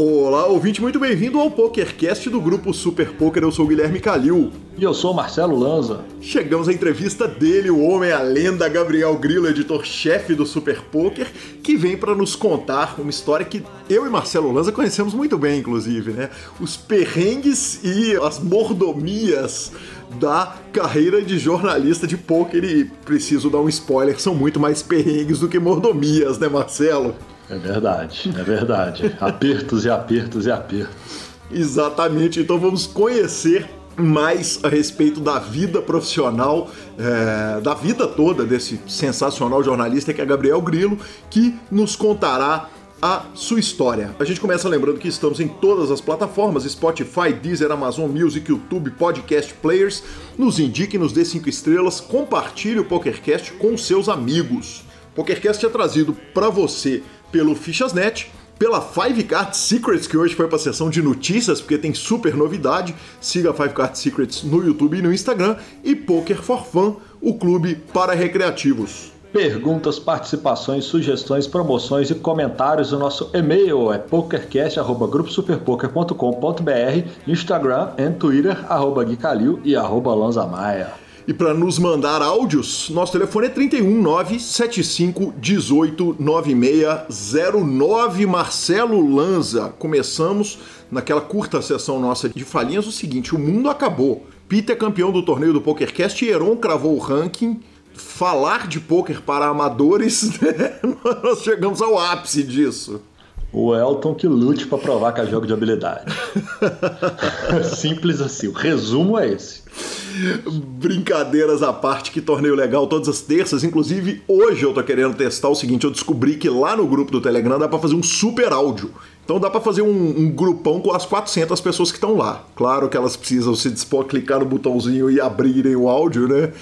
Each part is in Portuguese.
Olá, ouvinte, muito bem-vindo ao PokerCast do grupo Super Poker. Eu sou o Guilherme Calil. E eu sou o Marcelo Lanza. Chegamos à entrevista dele, o homem, a lenda Gabriel Grilo, editor-chefe do Super Poker, que vem para nos contar uma história que eu e Marcelo Lanza conhecemos muito bem, inclusive, né? Os perrengues e as mordomias da carreira de jornalista de pôquer e preciso dar um spoiler, são muito mais perrengues do que mordomias, né, Marcelo? É verdade, é verdade. apertos e apertos e apertos. Exatamente, então vamos conhecer mais a respeito da vida profissional, é, da vida toda desse sensacional jornalista que é Gabriel Grilo, que nos contará a sua história. A gente começa lembrando que estamos em todas as plataformas: Spotify, Deezer, Amazon Music, YouTube, Podcast Players. Nos indique, nos dê cinco estrelas, compartilhe o PokerCast com seus amigos. O PokerCast é trazido para você pelo Fichasnet, pela Five Card Secrets, que hoje foi para a sessão de notícias, porque tem super novidade. Siga Five Card Secrets no YouTube e no Instagram. E Poker for Fun, o clube para recreativos. Perguntas, participações, sugestões, promoções e comentários. O nosso e-mail é pokercast.gruposuperpoker.com.br, Instagram e Twitter, arroba Gui Calil e arroba Lanzamaia. E para nos mandar áudios, nosso telefone é 31 75 18 9609 Marcelo Lanza. Começamos naquela curta sessão nossa de falinhas o seguinte: o mundo acabou. Peter é campeão do torneio do PokerCast Heron cravou o ranking. Falar de poker para amadores, né? nós chegamos ao ápice disso. O Elton que lute para provar que é jogo de habilidade. Simples assim. O resumo é esse. Brincadeiras à parte, que torneio legal todas as terças. Inclusive, hoje eu tô querendo testar o seguinte: eu descobri que lá no grupo do Telegram dá para fazer um super áudio. Então dá para fazer um, um, grupão com as 400 pessoas que estão lá. Claro que elas precisam se dispor clicar no botãozinho e abrirem o áudio, né?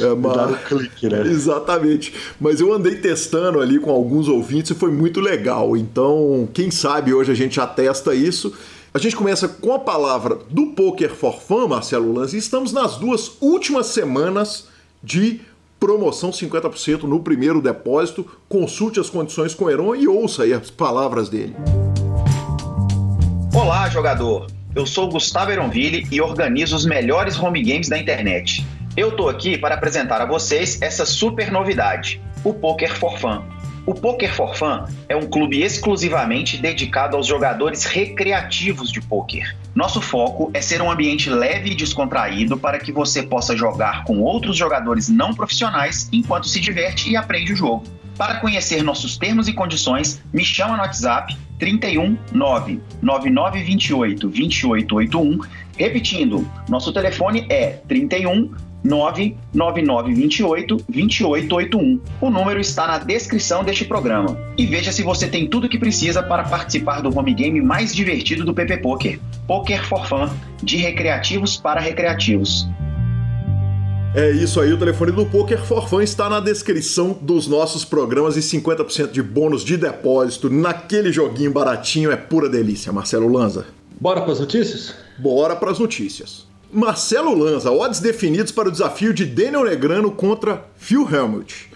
É, mas... Dar o clique, né? Exatamente. Mas eu andei testando ali com alguns ouvintes e foi muito legal. Então, quem sabe hoje a gente já testa isso. A gente começa com a palavra do Poker for Fun, Marcelo Lanz, e estamos nas duas últimas semanas de promoção 50% no primeiro depósito. Consulte as condições com o Heron e ouça aí as palavras dele. Olá, jogador! Eu sou Gustavo Eronville e organizo os melhores home games da internet. Eu tô aqui para apresentar a vocês essa super novidade, o Poker for Fun. O Poker for Fun é um clube exclusivamente dedicado aos jogadores recreativos de poker. Nosso foco é ser um ambiente leve e descontraído para que você possa jogar com outros jogadores não profissionais enquanto se diverte e aprende o jogo. Para conhecer nossos termos e condições, me chama no WhatsApp 31 9 9928 2881. Repetindo, nosso telefone é 31 99928 2881. O número está na descrição deste programa. E veja se você tem tudo o que precisa para participar do home game mais divertido do PP Poker. Poker for Fun, de recreativos para recreativos. É isso aí, o telefone do Poker for Fun está na descrição dos nossos programas e 50% de bônus de depósito naquele joguinho baratinho é pura delícia, Marcelo Lanza. Bora para as notícias? Bora para as notícias. Marcelo Lanza, odds definidos para o desafio de Daniel Negrano contra Phil Helmut.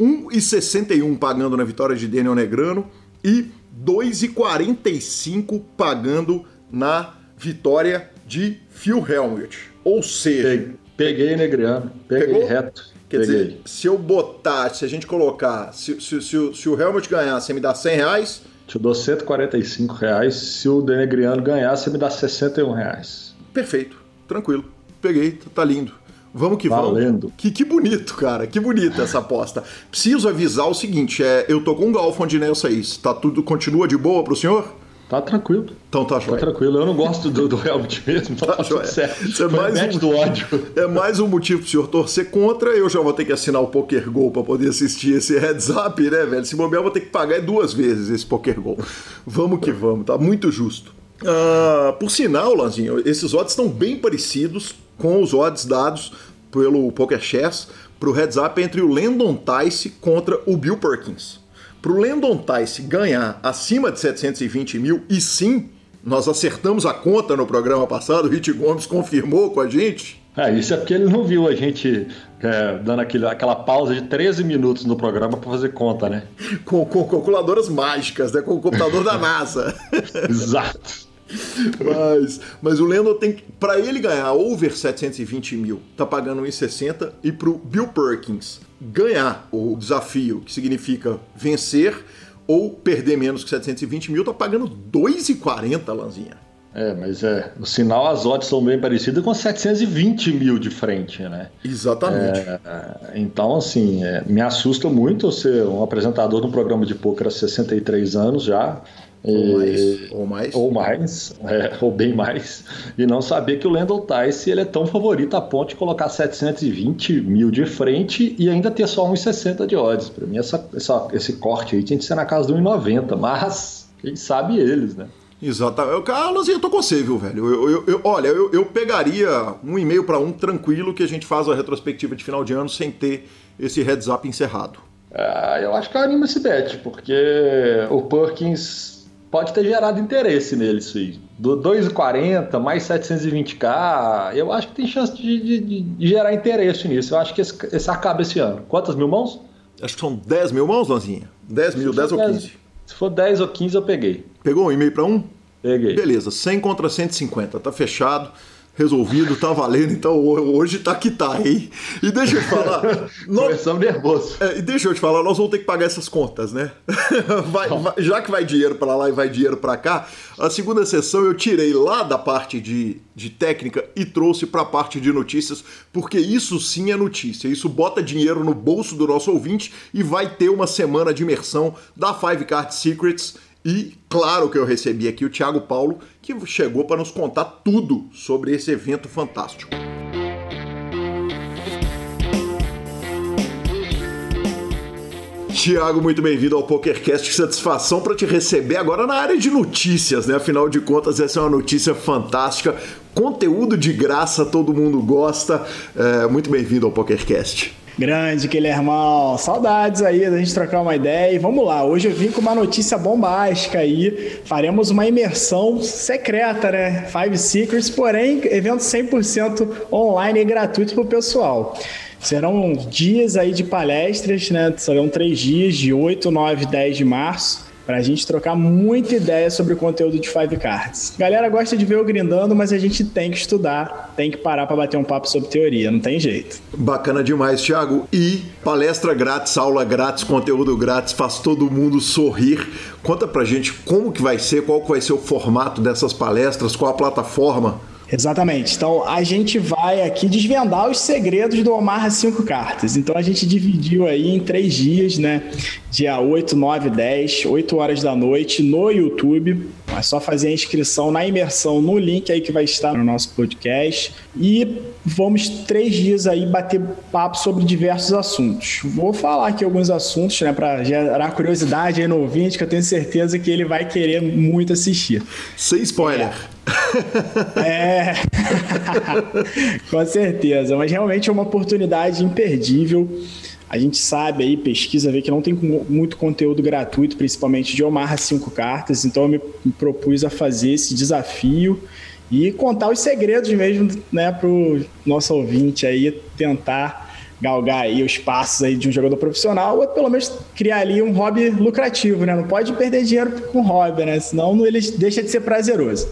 1,61 pagando na vitória de Daniel Negrano e 2,45 pagando na vitória de Phil Helmut. Ou seja. Peguei Negrano, peguei pegou? reto. Quer peguei. dizer, se eu botar, se a gente colocar, se, se, se, se o Helmut ganhar, você me dá 100 reais? Te dou 145 reais. Se o Denegriano ganhar, você me dá 61 reais. Perfeito tranquilo. Peguei, tá lindo. Vamos que Valendo. vamos. Que, que bonito, cara. Que bonita essa aposta. Preciso avisar o seguinte: é, eu tô com um Golfon de Nel 6. Tá tudo, continua de boa pro senhor? Tá tranquilo. Então tá, joia. Tá tranquilo. Eu não gosto do, do Helmut mesmo. Tá, tá tudo certo. É mais um, do ódio. É mais um motivo pro senhor torcer contra. Eu já vou ter que assinar o Poker Go pra poder assistir esse heads up, né, velho? Se bobear, eu vou ter que pagar duas vezes esse Poker Go. Vamos que vamos, tá muito justo. Uh, por sinal, Lanzinho, esses odds estão bem parecidos com os odds dados pelo PokerChess para o heads up entre o Landon Tice contra o Bill Perkins. Para o Landon Tice ganhar acima de 720 mil, e sim, nós acertamos a conta no programa passado, o Rit Gomes confirmou com a gente. Ah, isso é porque ele não viu a gente É, dando aquele, aquela pausa de 13 minutos no programa para fazer conta, né? Com, com, calculadoras mágicas, né? Com o computador da NASA. Exato. Mas, mas o Lendl tem para ele ganhar over 720 mil, tá pagando 1,60 e pro Bill Perkins ganhar o desafio, que significa vencer ou perder menos que 720 mil, tá pagando 2,40, Lanzinha. É, mas é, no sinal as odds são bem parecidas com 720 mil de frente, né? Exatamente. É, então, assim, é, me assusta muito ser um apresentador de um programa de poker há 63 anos já. Ou mais. Ou mais. Ou, mais é, ou bem mais. E não saber que o Landon Tice ele é tão favorito a ponto de colocar 720 mil de frente e ainda ter só 1,60 de odds. Para mim, essa, essa, esse corte aí tinha que ser na casa de 1,90, mas quem sabe eles, né? Exatamente. Carlos, eu tô com você, viu, velho? Eu, eu, eu olha, eu, eu pegaria um e-mail para um tranquilo que a gente faz a retrospectiva de final de ano sem ter esse heads up encerrado. Ah, eu acho que anima esse bet, porque o Perkins pode ter gerado interesse nele, isso aí. Do 2,40 mais 720k, eu acho que tem chance de, de, de, gerar interesse nisso. Eu acho que esse, esse acaba esse ano. Quantas mil mãos? Acho que são 10 mil mãos, Lanzinha. 10 mil, 10 ou 15. Se for 10 ou 15, eu peguei. Pegou um e-mail para um? Peguei. Beleza, 100 contra 150, tá fechado resolvido, tá valendo, então hoje tá que tá, hein? E deixa eu te falar. nós... Começamos nervoso. É, e deixa eu te falar, nós vamos ter que pagar essas contas, né? vai, vai, já que vai dinheiro para lá e vai dinheiro para cá, a segunda sessão eu tirei lá da parte de, de técnica e trouxe para a parte de notícias, porque isso sim é notícia. Isso bota dinheiro no bolso do nosso ouvinte e vai ter uma semana de imersão da Five Card Secrets e claro que eu recebi aqui o Thiago Paulo, que chegou para nos contar tudo sobre esse evento fantástico. Tiago, muito bem-vindo ao PokerCast. Satisfação para te receber agora na área de notícias, né? Afinal de contas, essa é uma notícia fantástica. Conteúdo de graça, todo mundo gosta. É, muito bem-vindo ao PokerCast. Grande, Guilhermão. Saudades aí da gente trocar uma ideia. E vamos lá, hoje eu vim com uma notícia bombástica aí. Faremos uma imersão secreta, né? Five Secrets, porém, evento 100% online e gratuito para o pessoal. Serão dias aí de palestras, né? Serão três dias, de 8, 9 e 10 de março para a gente trocar muita ideia sobre o conteúdo de Five Cards. Galera gosta de ver eu grindando, mas a gente tem que estudar, tem que parar para bater um papo sobre teoria, não tem jeito. Bacana demais, Thiago. E palestra grátis, aula grátis, conteúdo grátis, faz todo mundo sorrir. Conta pra gente como que vai ser, qual que vai ser o formato dessas palestras, qual a plataforma. Exatamente. Então a gente vai aqui desvendar os segredos do Omar Cinco Cartas. Então a gente dividiu aí em três dias, né? Dia 8, 9, 10, 8 horas da noite no YouTube. É só fazer a inscrição na imersão no link aí que vai estar no nosso podcast. E vamos três dias aí bater papo sobre diversos assuntos. Vou falar aqui alguns assuntos, né, para gerar curiosidade aí no ouvinte, que eu tenho certeza que ele vai querer muito assistir. Sem spoiler. É. é. Com certeza, mas realmente é uma oportunidade imperdível. A gente sabe aí, pesquisa, vê que não tem muito conteúdo gratuito, principalmente de Omar 5 cartas, então eu me propus a fazer esse desafio e contar os segredos mesmo, né, pro nosso ouvinte aí tentar galgar aí os passos aí de um jogador profissional, ou pelo menos criar ali um hobby lucrativo, né? Não pode perder dinheiro com hobby, né? Senão ele deixa de ser prazeroso.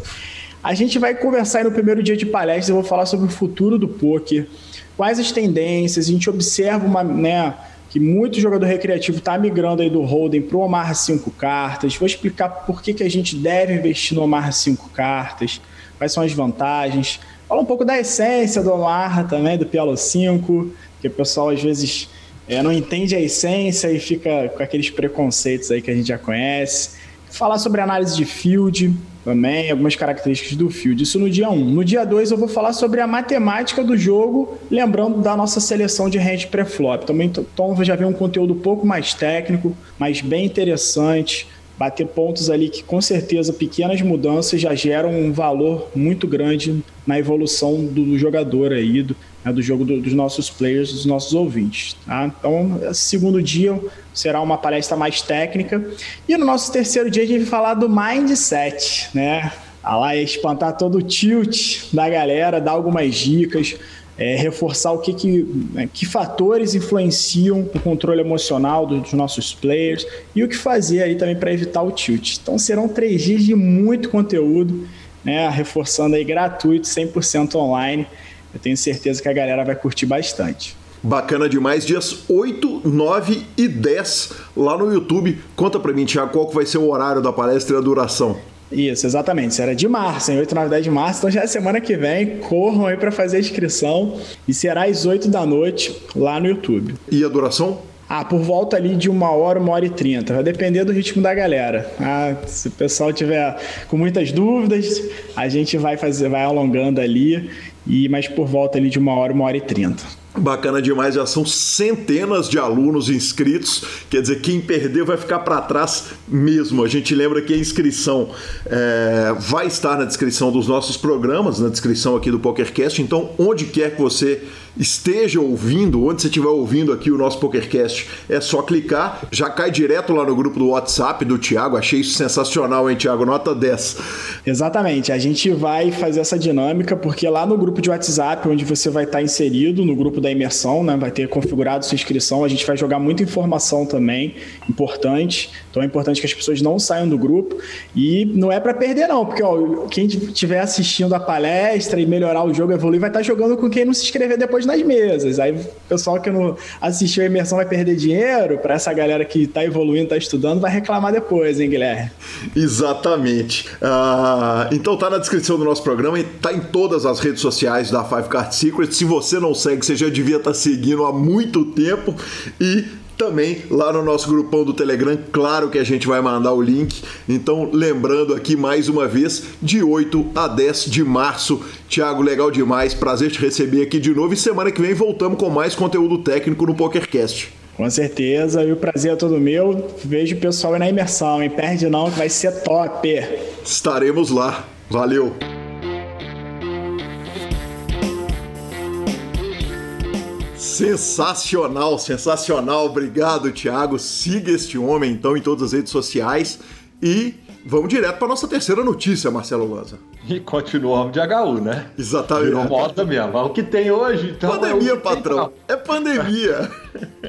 A gente vai conversar no primeiro dia de palestra, eu vou falar sobre o futuro do poker, quais as tendências, a gente observa uma, né, que muito jogador recreativo está migrando aí do holding para o Omar 5 cartas. Vou explicar por que, que a gente deve investir no Omar 5 cartas, quais são as vantagens. Fala um pouco da essência do Omar também, do Pialo 5, que o pessoal às vezes é, não entende a essência e fica com aqueles preconceitos aí que a gente já conhece. Falar sobre análise de field, também, algumas características do field. Isso no dia 1. No dia 2 eu vou falar sobre a matemática do jogo, lembrando da nossa seleção de range pré-flop. Também então já vem um conteúdo um pouco mais técnico, mas bem interessante. Bater pontos ali que com certeza pequenas mudanças já geram um valor muito grande na evolução do jogador aí, do, né, do jogo do, dos nossos players, dos nossos ouvintes. Tá? Então, segundo dia será uma palestra mais técnica. E no nosso terceiro dia a gente vai falar do mindset, né? A lá é espantar todo o tilt da galera, dar algumas dicas. é, reforçar o que, que, né, que fatores influenciam o controle emocional dos nossos players e o que fazer aí também para evitar o tilt. Então serão três dias de muito conteúdo, né, reforçando aí gratuito, 100% online. Eu tenho certeza que a galera vai curtir bastante. Bacana demais, dias 8, 9 e 10 lá no YouTube. Conta pra mim, Tiago, qual que vai ser o horário da palestra e a duração? Isso, exatamente. Isso era de março, em 8, 9, 10 de março. Então já é semana que vem. Corram aí para fazer a inscrição. E será às 8 da noite lá no YouTube. E a duração? Ah, por volta ali de uma hora, uma hora e trinta. Vai depender do ritmo da galera. Ah, se o pessoal tiver com muitas dúvidas, a gente vai fazer, vai alongando ali. E mas por volta ali de uma hora, uma hora e trinta. Bacana demais, já são centenas de alunos inscritos, quer dizer, quem perder vai ficar para trás mesmo. A gente lembra que a inscrição é, vai estar na descrição dos nossos programas, na descrição aqui do PokerCast, então onde quer que você esteja ouvindo, onde você estiver ouvindo aqui o nosso PokerCast, é só clicar, já cai direto lá no grupo do WhatsApp do Thiago. Achei isso sensacional, hein, Thiago? Nota 10. Exatamente, a gente vai fazer essa dinâmica, porque lá no grupo de WhatsApp, onde você vai estar inserido, no grupo da imersão, né, vai ter configurado sua inscrição, a gente vai jogar muita informação também, importante. Então é importante que as pessoas não saiam do grupo. E não é para perder, não, porque ó, quem estiver assistindo a palestra e melhorar o jogo, evoluir, vai estar jogando com quem não se inscrever depois nas mesas. Aí o pessoal que não assistiu a imersão vai perder dinheiro, para essa galera que está evoluindo, está estudando, vai reclamar depois, hein, Guilherme? Exatamente. Uh, então tá na descrição do nosso programa e tá em todas as redes sociais da Five Card Secrets. Se você não segue, já devia estar tá seguindo há muito tempo e também lá no nosso grupão do Telegram, claro que a gente vai mandar o link. Então, lembrando aqui mais uma vez, de 8 a 10 de março. Tiago, legal demais, prazer te receber aqui de novo e semana que vem voltamos com mais conteúdo técnico no PokerCast. Com certeza, e o prazer é todo meu. Vejo o pessoal aí na imersão, hein? Perde não, que vai ser top. Estaremos lá. Valeu! Sensacional, sensacional. Obrigado, Thiago. Siga este homem então em todas as redes sociais e vamos direto para nossa terceira notícia, Marcelo Lanza. E continuamos de HU, né? Exatamente. Virou moda mesmo. O que tem hoje, então. Pandemia, é patrão. Pra... É pandemia.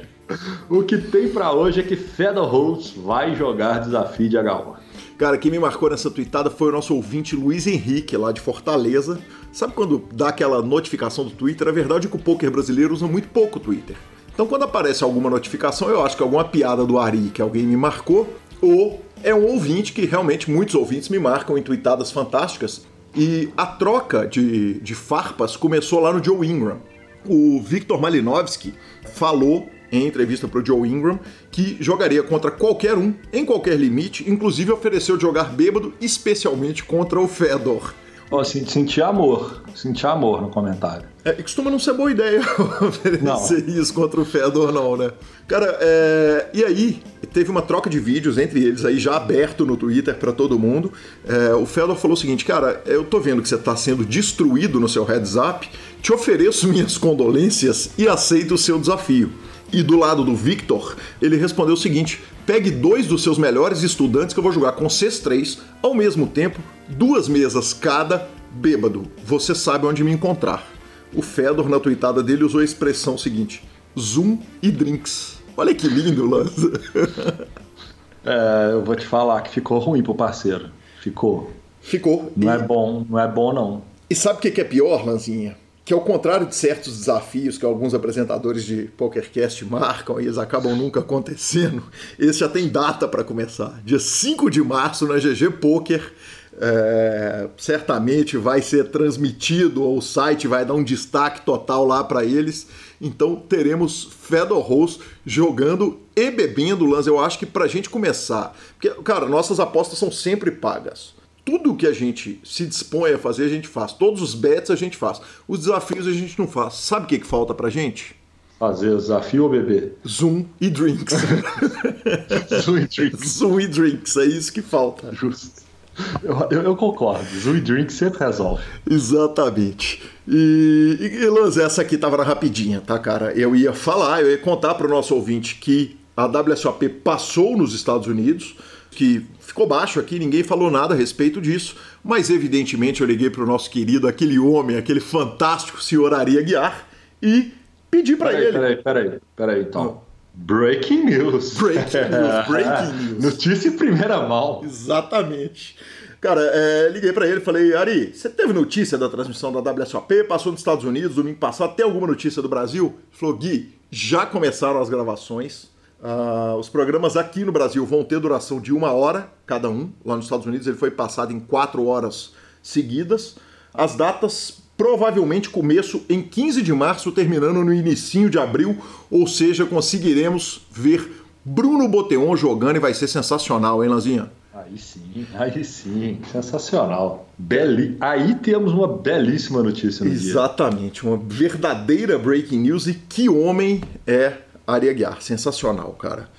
o que tem para hoje é que Fedor Holtz vai jogar desafio de HU. Cara, quem me marcou nessa tweetada foi o nosso ouvinte Luiz Henrique, lá de Fortaleza. Sabe quando dá aquela notificação do Twitter? A verdade é que o poker brasileiro usa muito pouco o Twitter. Então quando aparece alguma notificação, eu acho que é alguma piada do Ari que alguém me marcou, ou é um ouvinte que realmente muitos ouvintes me marcam em tweetadas fantásticas. E a troca de, de farpas começou lá no Joe Ingram. O Victor Malinovski falou em entrevista para o Joe Ingram que jogaria contra qualquer um, em qualquer limite, inclusive ofereceu jogar bêbado, especialmente contra o Fedor. Oh, senti amor, senti amor no comentário. É, costuma não ser boa ideia oferecer não. isso contra o Fedor, não, né? Cara, é... e aí, teve uma troca de vídeos entre eles aí, já aberto no Twitter para todo mundo. É... O Fedor falou o seguinte, cara, eu tô vendo que você tá sendo destruído no seu heads up, te ofereço minhas condolências e aceito o seu desafio. E do lado do Victor, ele respondeu o seguinte: pegue dois dos seus melhores estudantes que eu vou jogar com vocês três ao mesmo tempo, duas mesas cada, bêbado. Você sabe onde me encontrar. O Fedor, na tweetada dele, usou a expressão seguinte: Zoom e drinks. Olha que lindo, Lanza. é, eu vou te falar que ficou ruim pro parceiro. Ficou. Ficou. Não é e... é bom, não é bom não. E sabe o que é pior, Lanzinha? Que ao contrário de certos desafios que alguns apresentadores de PokerCast marcam e eles acabam nunca acontecendo, esse já tem data para começar. Dia 5 de março na GG Poker, é, certamente vai ser transmitido, ou o site vai dar um destaque total lá para eles. Então teremos Fedor Rose jogando e bebendo, Lance. Eu acho que para a gente começar, porque, cara, nossas apostas são sempre pagas tudo que a gente se dispõe a fazer, a gente faz. Todos os bets a gente faz. Os desafios a gente não faz. Sabe o que, que falta pra gente? Fazer desafio ou beber? Zoom e drinks. Zoom e drinks. Zoom e drinks, é isso que falta. Justo. Eu, eu, eu, concordo. Zoom e drinks sempre resolve. Exatamente. E, e Lanz, essa aqui tava na rapidinha, tá, cara? Eu ia falar, eu ia contar para o nosso ouvinte que a WSOP passou nos Estados Unidos que ficou baixo aqui, ninguém falou nada a respeito disso, mas evidentemente eu liguei para o nosso querido, aquele homem, aquele fantástico senhor Ari Aguiar e pedi para ele. Peraí, peraí, peraí, então. Breaking news. Breaking news, breaking news. Notícia em primeira mão. Exatamente. Cara, é, liguei para ele e falei, Ari, você teve notícia da transmissão da WSOP? Passou nos Estados Unidos domingo passado, tem alguma notícia do Brasil? Ele falou, Gui, já começaram as gravações. Uh, os programas aqui no Brasil vão ter duração de uma hora cada um. Lá nos Estados Unidos ele foi passado em quatro horas seguidas. As datas provavelmente começo em 15 de março, terminando no início de abril, ou seja, conseguiremos ver Bruno Boteon jogando e vai ser sensacional, hein, Lanzinha? Aí sim, aí sim, sensacional. Beli... Aí temos uma belíssima notícia no Exatamente, dia. uma verdadeira breaking news e que homem é Ari Aguiar, sensacional, cara.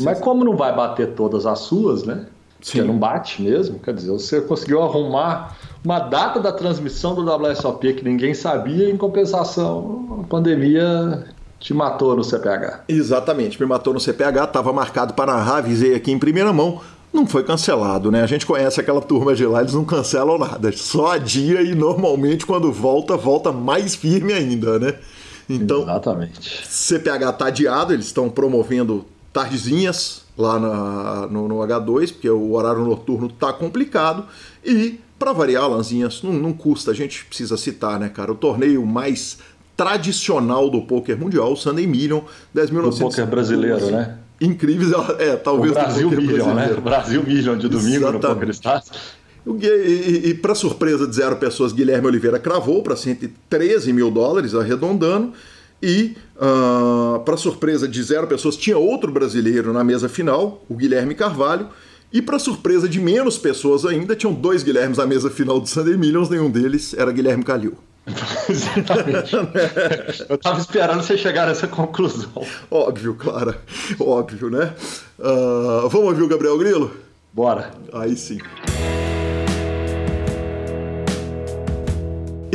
Mas como não vai bater todas as suas, né? Sim. Porque não bate mesmo, quer dizer, você conseguiu arrumar uma data da transmissão do WSOP que ninguém sabia, em compensação, a pandemia te matou no CPH. Exatamente, me matou no CPH, estava marcado para narrar, avisei aqui em primeira mão, não foi cancelado, né? A gente conhece aquela turma de lá, eles não cancelam nada, só adia e normalmente quando volta, volta mais firme ainda, né? Então, Exatamente. CPH tá adiado, eles estão promovendo tardezinhas lá na, no, no, H2, porque o horário noturno tá complicado. E, para variar, Lanzinhas, não, não custa, a gente precisa citar, né, cara? O torneio mais tradicional do poker mundial, o Sunday Million, 10 mil Do poker brasileiro, né? Incríveis, é, talvez o Brasil Million, né? O Brasil Million de domingo Exatamente. no Poker Stars. E, e, e para surpresa de zero pessoas, Guilherme Oliveira cravou para 113 mil dólares, arredondando. E, uh, ah, para surpresa de zero pessoas, tinha outro brasileiro na mesa final, o Guilherme Carvalho. E, para surpresa de menos pessoas ainda, tinham dois Guilhermes na mesa final do Sunday Millions, nenhum deles era Guilherme Calil. Eu tava esperando você chegar nessa conclusão. Óbvio, Clara. Óbvio, né? Uh, vamos ouvir o Gabriel Grilo? Bora. Aí sim.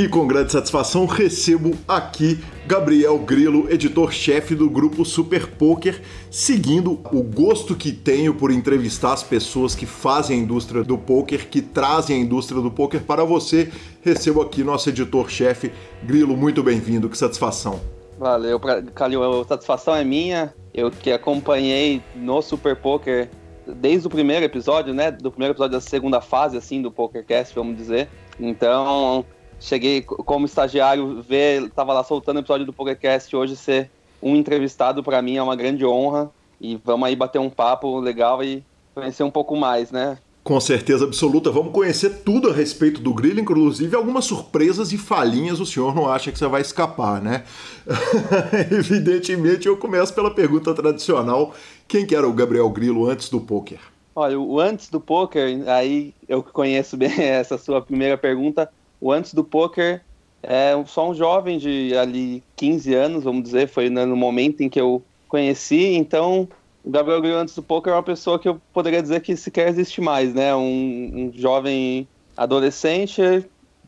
E com grande satisfação recebo aqui Gabriel Grilo, editor-chefe do grupo Super Poker, seguindo o gosto que tenho por entrevistar as pessoas que fazem a indústria do poker, que trazem a indústria do poker para você. Recebo aqui nosso editor-chefe Grilo, muito bem-vindo, que satisfação. Valeu, Calil, a satisfação é minha. Eu que acompanhei no Super Poker desde o primeiro episódio, né? Do primeiro episódio da segunda fase, assim, do PokerCast, vamos dizer. Então, cheguei como estagiário, ver, tava lá soltando o episódio do podcast hoje ser um entrevistado para mim é uma grande honra e vamos aí bater um papo legal e conhecer um pouco mais, né? Com certeza absoluta. Vamos conhecer tudo a respeito do Grilo, inclusive algumas surpresas e falhinhas o senhor não acha que você vai escapar, né? Evidentemente, eu começo pela pergunta tradicional: quem que era o Gabriel Grilo antes do poker? Olha, o antes do poker, aí eu conheço bem essa sua primeira pergunta, o antes do poker é só um jovem de ali 15 anos, vamos dizer, foi no momento em que eu conheci, então o Gabriel Grillo antes do poker é uma pessoa que eu poderia dizer que sequer existe mais, né? Um, um jovem adolescente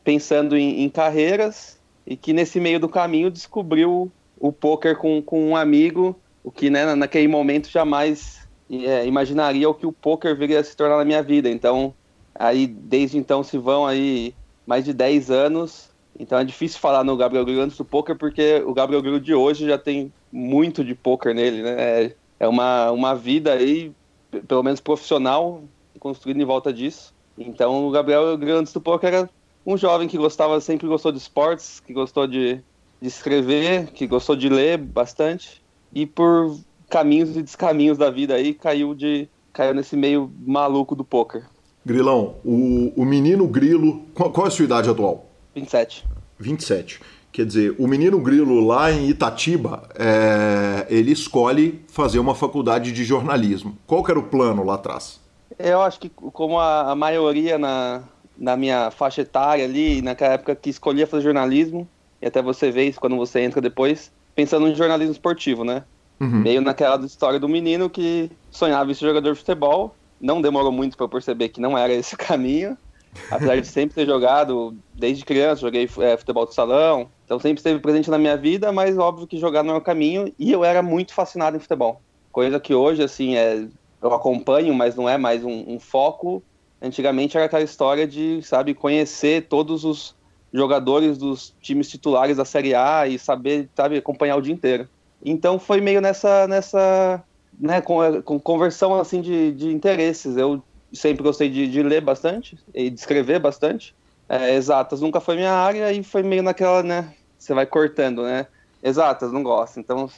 pensando em, em, carreiras e que nesse meio do caminho descobriu o poker com, com um amigo, o que né, naquele momento jamais é, imaginaria o que o poker viria a se tornar na minha vida. Então, aí desde então se vão aí mais de 10 anos. Então é difícil falar no Gabriel Grillo antes do poker, porque o Gabriel Grillo de hoje já tem muito de poker nele, né? É, é uma, uma vida aí, pelo menos profissional, construída em volta disso. Então o Gabriel Grillo antes do poker era um jovem que gostava, sempre gostou de esportes, que gostou de, de escrever, que gostou de ler bastante. E por caminhos e descaminhos da vida aí, caiu de caiu nesse meio maluco do poker. Grilão, o, o menino grilo. Qual, qual é a sua idade atual? 27. 27. Quer dizer, o menino grilo lá em Itatiba, é, ele escolhe fazer uma faculdade de jornalismo. Qual que era o plano lá atrás? Eu acho que como a, a maioria na, na minha faixa etária ali, naquela época que escolhia fazer jornalismo, e até você vê isso quando você entra depois, pensando em jornalismo esportivo, né? Uhum. Meio naquela história do menino que sonhava em ser jogador de futebol, não demorou muito para perceber que não era esse o caminho. Apesar de sempre ter jogado, desde criança, joguei é, futebol de salão, então sempre esteve presente na minha vida, mas óbvio que jogar não é o caminho, e eu era muito fascinado em futebol. Coisa que hoje, assim, é eu acompanho, mas não é mais um, um foco. Antigamente era aquela história de, sabe, conhecer todos os jogadores dos times titulares da Série A e saber, sabe, acompanhar o dia inteiro. Então foi meio nessa, nessa né, com, com conversão assim de, de interesses. Eu sempre gostei de, de ler bastante e de escrever bastante. É, exatas nunca foi minha área e foi meio naquela, né, você vai cortando, né? Exatas, não gosto, então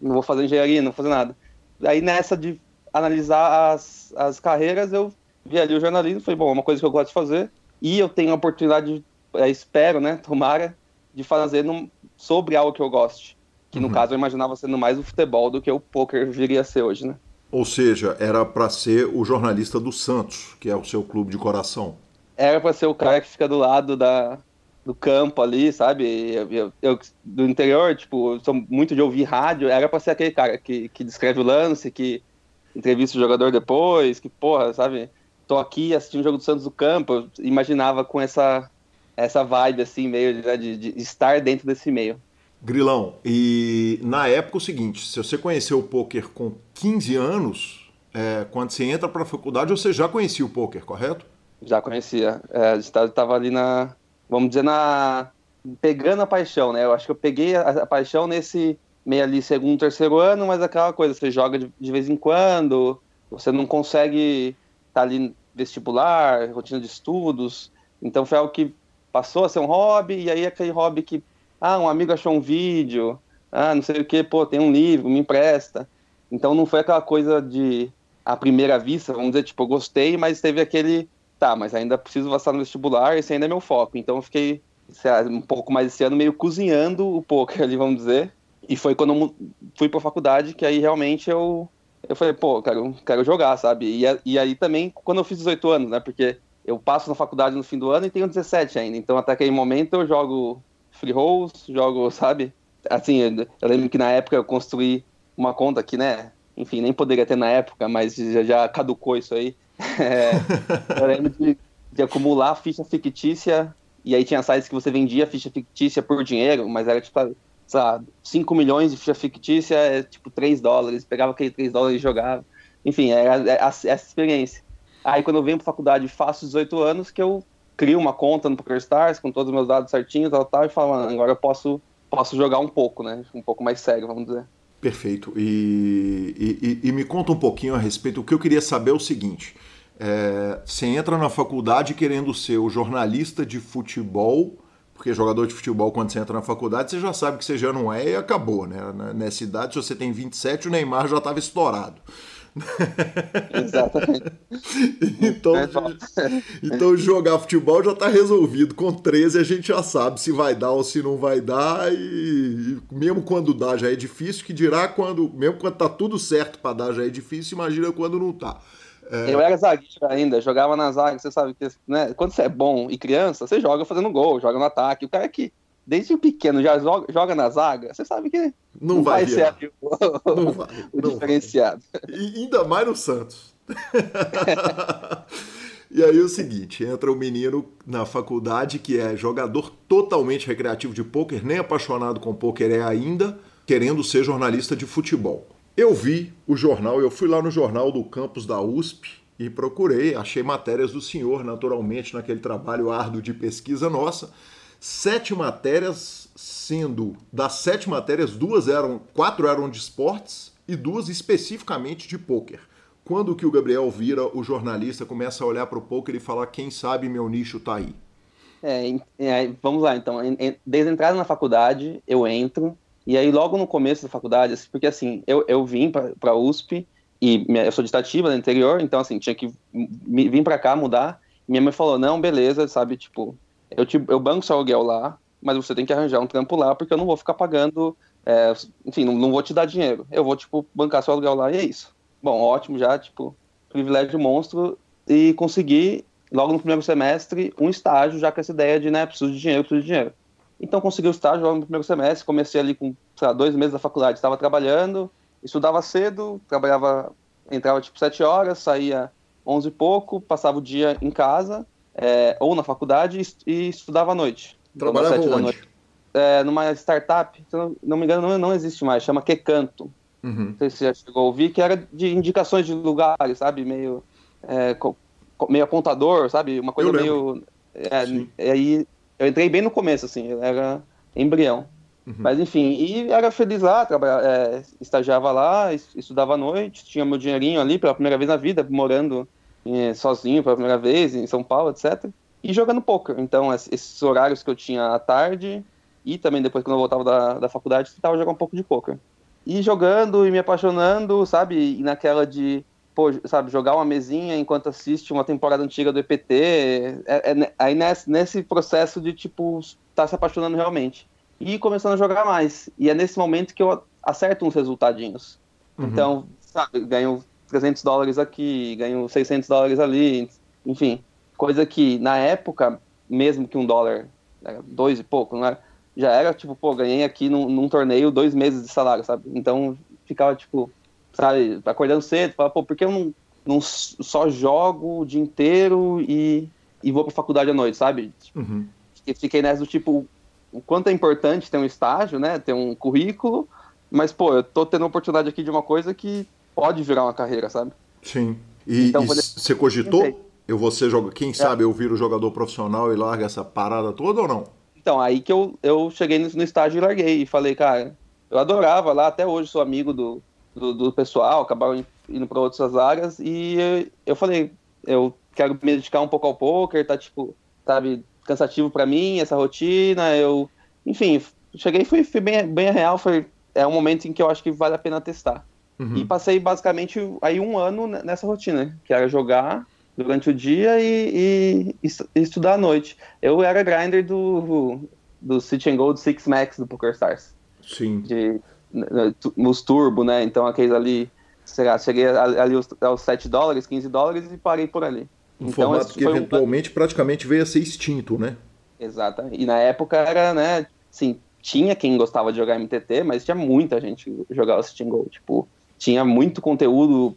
não vou fazer engenharia, não vou fazer nada. Aí nessa de analisar as, as carreiras, eu vi ali o jornalismo, foi bom, é uma coisa que eu gosto de fazer, e eu tenho a oportunidade, é, espero, né, tomara, de fazer num, sobre algo que eu goste. Que no uhum. caso eu imaginava sendo mais o futebol do que o poker viria a ser hoje, né? Ou seja, era para ser o jornalista do Santos, que é o seu clube de coração. Era para ser o cara que fica do lado da, do campo ali, sabe? Eu, eu, eu, do interior, tipo, sou muito de ouvir rádio, era para ser aquele cara que, que descreve o lance, que entrevista o jogador depois, que, porra, sabe? Tô aqui assistindo o jogo do Santos do campo, eu imaginava com essa, essa vibe, assim, meio né, de, de estar dentro desse meio. Grilão, e na época é o seguinte, se você conheceu o poker com 15 anos, é, quando você entra para a faculdade, você já conhecia o poker, correto? Já conhecia. É, a gente estava ali na, vamos dizer, na pegando a paixão, né? Eu acho que eu peguei a, a paixão nesse meio ali segundo, terceiro ano, mas aquela coisa, você joga de, de vez em quando, você não consegue estar tá ali vestibular, rotina de estudos, então foi algo que passou a ser um hobby, e aí aquele hobby que, ah, um amigo achou um vídeo, ah, não sei o que, pô, tem um livro, me empresta. Então não foi aquela coisa de à primeira vista, vamos dizer, tipo, eu gostei, mas teve aquele, tá, mas ainda preciso passar no vestibular, esse ainda é meu foco. Então eu fiquei um pouco mais esse ano meio cozinhando o poker ali, vamos dizer, e foi quando eu fui pra faculdade que aí realmente eu, eu falei, pô, quero, quero jogar, sabe? E, e aí também quando eu fiz 18 anos, né? Porque eu passo na faculdade no fim do ano e tenho 17 ainda. Então até aquele momento eu jogo free rolls, jogo, sabe? Assim, eu, lembro que na época eu construí uma conta que, né? Enfim, nem poderia ter na época, mas já, já caducou isso aí. É, eu lembro de, de acumular ficha fictícia e aí tinha sites que você vendia ficha fictícia por dinheiro, mas era tipo lá, 5 milhões de ficha fictícia é tipo 3 dólares, pegava aquele 3 dólares e jogava. Enfim, é, é, é essa experiência. Aí quando eu venho pra faculdade faço 18 anos que eu crio uma conta no PokerStars com todos os meus dados certinhos tal, tal, e falo, agora eu posso, posso jogar um pouco, né? Um pouco mais sério, vamos dizer. Perfeito. E, e, e me conta um pouquinho a respeito. O que eu queria saber é o seguinte: é, você entra na faculdade querendo ser o jornalista de futebol porque jogador de futebol, quando você entra na faculdade, você já sabe que você já não é e acabou, né? Nessa idade, se você tem 27, o Neymar já estava estourado. Exatamente. então, é então jogar futebol já está resolvido. Com 13 a gente já sabe se vai dar ou se não vai dar. E, e mesmo quando dá já é difícil, que dirá quando, mesmo quando tá tudo certo para dar já é difícil, imagina quando não tá. É... Eu era zagueiro ainda, jogava na zaga, você sabe que né, quando você é bom e criança, você joga fazendo gol, joga no ataque. O cara que desde pequeno já joga, joga na zaga, você sabe que não, não vai, vai ser o, não vai, o não diferenciado. Vai. E ainda mais no Santos. e aí o seguinte, entra o um menino na faculdade que é jogador totalmente recreativo de pôquer, nem apaixonado com pôquer é ainda, querendo ser jornalista de futebol. Eu vi o jornal, eu fui lá no jornal do campus da USP e procurei, achei matérias do senhor, naturalmente, naquele trabalho árduo de pesquisa nossa. Sete matérias, sendo das sete matérias, duas eram, quatro eram de esportes e duas especificamente de pôquer. Quando que o Gabriel vira o jornalista, começa a olhar para o pôquer e falar, quem sabe meu nicho tá aí? É, é, vamos lá, então. Desde a entrada na faculdade, eu entro, e aí, logo no começo da faculdade, assim, porque assim, eu, eu vim para a USP e eu sou de Itatiba, interior, então assim, tinha que vir para cá, mudar. Minha mãe falou: não, beleza, sabe, tipo, eu, te, eu banco seu aluguel lá, mas você tem que arranjar um trampo lá, porque eu não vou ficar pagando, é, enfim, não, não vou te dar dinheiro. Eu vou, tipo, bancar seu aluguel lá e é isso. Bom, ótimo já, tipo, privilégio monstro. E consegui, logo no primeiro semestre, um estágio, já com essa ideia de, né, preciso de dinheiro, preciso de dinheiro. Então consegui o estágio logo no primeiro semestre, comecei ali com, sei lá, dois meses da faculdade, estava trabalhando, estudava cedo, trabalhava, entrava tipo sete horas, saía onze e pouco, passava o dia em casa, é, ou na faculdade, e, estudava à noite. Trabalhava então, onde? É, numa startup, se não, não me engano, não, não existe mais, chama Quecanto. Uhum. Não sei se você já chegou a ouvir, que era de indicações de lugares, sabe? Meio, é, meio apontador, sabe? Uma coisa meio. É, aí eu entrei bem no começo, assim, era embrião. Uhum. Mas enfim, e era feliz lá, trabalhava, é, estagiava lá, estudava à noite, tinha meu dinheirinho ali pela primeira vez na vida, morando é, sozinho pela primeira vez em São Paulo, etc. E jogando poker. Então, esses horários que eu tinha à tarde e também depois quando eu voltava da, da faculdade, tentava jogar um pouco de poker. E jogando e me apaixonando, sabe? E naquela de, pô, sabe, jogar uma mesinha enquanto assiste uma temporada antiga do EPT. É, é, aí nesse, nesse processo de, tipo, estar tá se apaixonando realmente e começando a jogar mais. E é nesse momento que eu acerto uns resultadinhos. Uhum. Então, sabe, ganho 300 dólares aqui, ganho 600 dólares ali, enfim. Coisa que, na época, mesmo que um dólar, né, dois e pouco, né, já era tipo, pô, ganhei aqui num, num, torneio dois meses de salário, sabe? Então, ficava, tipo, sabe, acordando cedo, falava, pô, por que eu não, não só jogo o dia inteiro e, e vou pra faculdade à noite, sabe? Uhum. Fiquei nessa do tipo, o quanto é importante ter um estágio, né? Ter um currículo, mas, pô, eu tô tendo a oportunidade aqui de uma coisa que pode virar uma carreira, sabe? Sim. E, então, e você cogitou? Eu vou ser jogador, quem é. sabe eu viro jogador profissional e larga essa parada toda ou não? Então, aí que eu, eu cheguei no estágio e larguei. E falei, cara, eu adorava lá, até hoje sou amigo do, do, do pessoal, acabaram indo para outras áreas. E eu, eu falei, eu quero me dedicar um pouco ao poker, tá tipo, sabe, cansativo para mim, essa rotina. Eu, enfim, cheguei e fui, fui, bem, bem real. Foi, é um momento em que eu acho que vale a pena testar. Uhum. E passei basicamente aí um ano nessa rotina, que era jogar durante o dia e, e, e estudar à noite. Eu era grinder do, do City and Gold Six Max do PokerStars. Sim. De, os turbo, né? Então aqueles ali, sei lá, cheguei ali aos, aos 7 dólares, 15 dólares e parei por ali. Um então, formato que eventualmente um... praticamente veio a ser extinto, né? Exato. E na época era, né, assim, tinha quem gostava de jogar MTT, mas tinha muita gente que jogava Steam Go. Tipo, tinha muito conteúdo,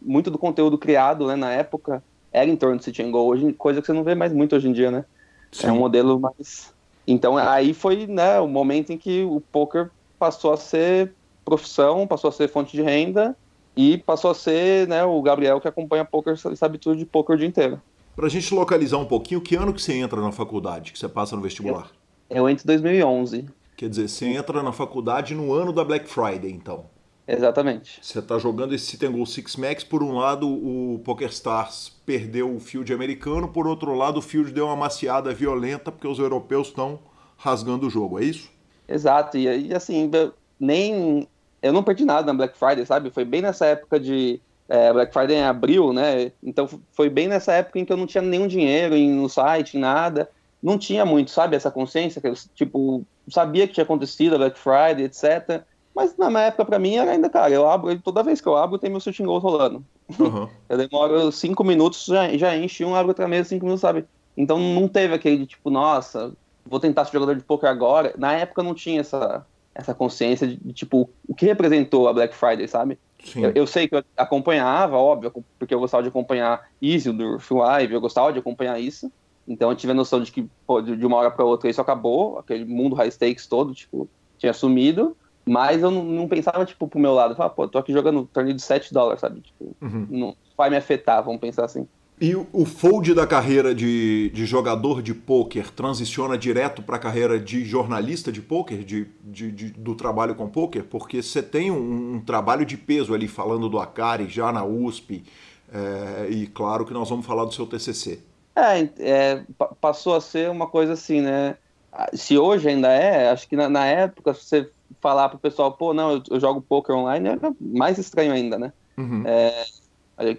muito do conteúdo criado, né, na época, era em torno do City Go. Hoje, coisa que você não vê mais muito hoje em dia, né? Sim. É um modelo mais... Então, aí foi, né, o momento em que o poker passou a ser profissão, passou a ser fonte de renda, e passou a ser né, o Gabriel que acompanha poker, sabe tudo de poker o dia inteiro. Para a gente localizar um pouquinho, que ano que você entra na faculdade, que você passa no vestibular? Eu, eu entro em 2011. Quer dizer, você entra na faculdade no ano da Black Friday, então. Exatamente. Você está jogando esse Citangol Six Max, por um lado o PokerStars perdeu o field americano, por outro lado o field deu uma maciada violenta porque os europeus estão rasgando o jogo, é isso? Exato, e, e assim, nem eu não perdi nada na Black Friday, sabe? Foi bem nessa época de. É, Black Friday em abril, né? Então foi bem nessa época em que eu não tinha nenhum dinheiro no site, em nada. Não tinha muito, sabe? Essa consciência, que eu, tipo, sabia que tinha acontecido a Black Friday, etc. Mas na época, para mim, era ainda, cara, eu abro, toda vez que eu abro, tem meu shooting goal rolando. Uhum. eu demoro cinco minutos, já, já enche um, abro outra mesa, cinco minutos, sabe? Então não teve aquele de tipo, nossa, vou tentar ser jogador de poker agora. Na época não tinha essa, essa consciência de, de, tipo, o que representou a Black Friday, sabe? Eu, eu, sei que eu acompanhava, óbvio, porque eu gostava de acompanhar Isildur, Live, eu gostava de acompanhar isso. Então eu tive a noção de que pô, de uma hora para outra isso acabou, aquele mundo high stakes todo, tipo, tinha sumido. Mas eu não, não pensava, tipo, pro meu lado. Eu falava, pô, tô aqui jogando torneio de 7 dólares, sabe? Tipo, uhum. não vai me afetar, vamos pensar assim. E o fold da carreira de, de jogador de pôquer transiciona direto para a carreira de jornalista de pôquer, de, de, de, do trabalho com pôquer? Porque você tem um, um, trabalho de peso ali falando do Acari já na USP, é, e claro que nós vamos falar do seu TCC. É, é, passou a ser uma coisa assim, né? Se hoje ainda é, acho que na, na época, se você falar pro pessoal, pô, não, eu, eu jogo poker online, é mais estranho ainda, né? Uhum. É,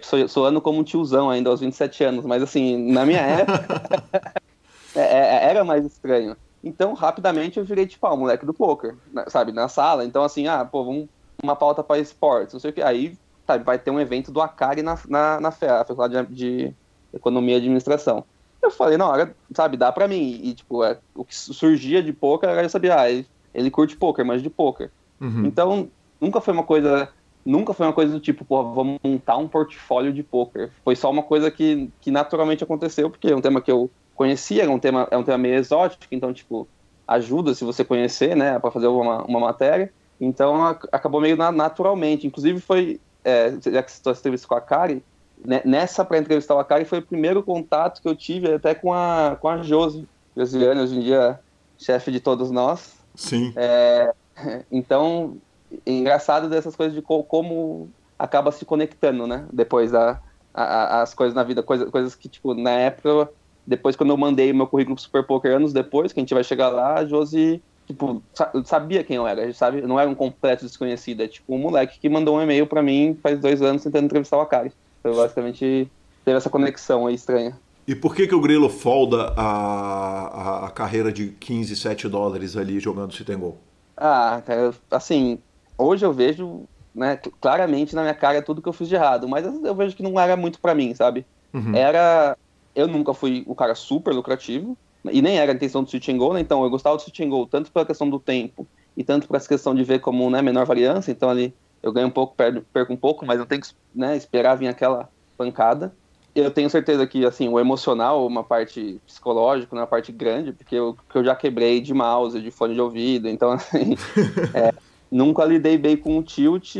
Sou, soando como um tiozão ainda aos 27 anos, mas assim, na minha época é, é, era mais estranho. Então, rapidamente eu virei tipo, ah, o moleque do poker, sabe, na sala. Então, assim, ah, pô, vamos uma pauta para esportes, não sei o que. Aí, sabe, vai ter um evento do Acari na, na, na FEA, a Faculdade de, de Economia e Administração. Eu falei, não, hora, sabe, dá pra mim. E, tipo, é, o que surgia de poker, eu sabia, ah, ele, curte poker, mas de poker. Uhum. Então, nunca foi uma coisa nunca foi uma coisa do tipo, pô, vamos montar um portfólio de poker. Foi só uma coisa que, que naturalmente aconteceu, porque é um tema que eu conhecia, é um tema, é um tema meio exótico, então, tipo, ajuda se você conhecer, né, para fazer uma, uma matéria. Então acabou meio naturalmente. Inclusive foi, é, já que você entrevista com a Kari, né, nessa para entrevistar a Kari foi o primeiro contato que eu tive até com a, com a Josi, Josiane, hoje em dia chefe de todos nós. Sim. É, então, engraçado dessas coisas de co como acaba se conectando, né? Depois da, a, as coisas na vida, coisa, coisas que, tipo, na época, depois quando eu mandei meu currículo pro Super Poker anos depois, que a gente vai chegar lá, a Josi tipo, sabia quem eu era, sabe? não era um completo desconhecido, é tipo um moleque que mandou um e-mail para mim faz dois anos tentando entrevistar o Akari. Então, basicamente, teve essa conexão aí estranha. E por que que o Grilo folda a, a, a carreira de 15, 7 dólares ali jogando Sit Go? Ah, cara, assim, hoje eu vejo, né, claramente na minha cara tudo que eu fiz de errado, mas eu vejo que não era muito para mim, sabe? Uhum. Era... Eu nunca fui o cara super lucrativo, e nem era a intenção do Switch and Go, né? Então eu gostava do Switch and Go tanto pela questão do tempo e tanto para essa questão de ver como né, menor variância. Então ali eu ganho um pouco, perco, perco um pouco, mas não tenho que né, esperar vir aquela pancada. Eu tenho certeza que assim o emocional, uma parte psicológica, uma parte grande, porque eu, que eu já quebrei de mouse, de fone de ouvido, então assim, é, nunca lidei bem com o tilt,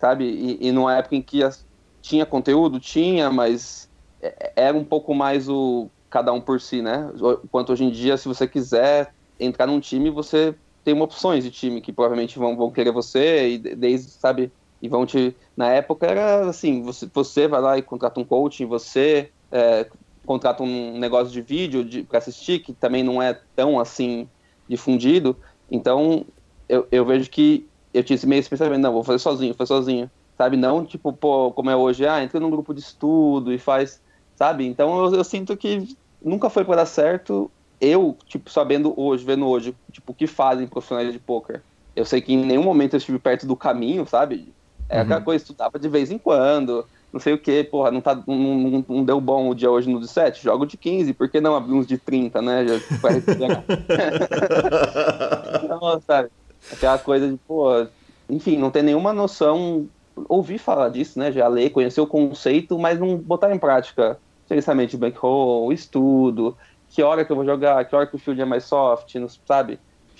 sabe? E, e numa época em que as, tinha conteúdo, tinha, mas é, era um pouco mais o cada um por si, né? Enquanto hoje em dia, se você quiser entrar num time, você tem opções de time que provavelmente vão, vão querer você e desde, sabe, e vão te... Na época era assim, você, você vai lá e contrata um coaching, você é, contrata um negócio de vídeo de, para assistir, que também não é tão assim difundido, então eu, eu vejo que eu tinha esse meio esse pensamento, não, vou fazer sozinho, vou fazer sozinho, sabe, não tipo, pô, como é hoje, ah, entra num grupo de estudo e faz, sabe, então eu, eu sinto que nunca foi para dar certo. Eu, tipo, sabendo hoje, vendo hoje, tipo, o que fazem profissionais de poker. Eu sei que em nenhum momento eu estive perto do caminho, sabe? É uhum. aquela coisa, estudava de vez em quando, não sei o que, porra, não, tá, não, não, não, deu bom o dia hoje no de 7, jogo de 15, por que não abrir uns de 30, né? Já, então, sabe? Aquela coisa de, pô, enfim, não tem nenhuma noção, ouvir falar disso, né? Já ler, conhecer o conceito, mas não botar em prática gerenciamento de bankroll, estudo, que hora que eu vou jogar, que hora que o field é mais soft, sabe?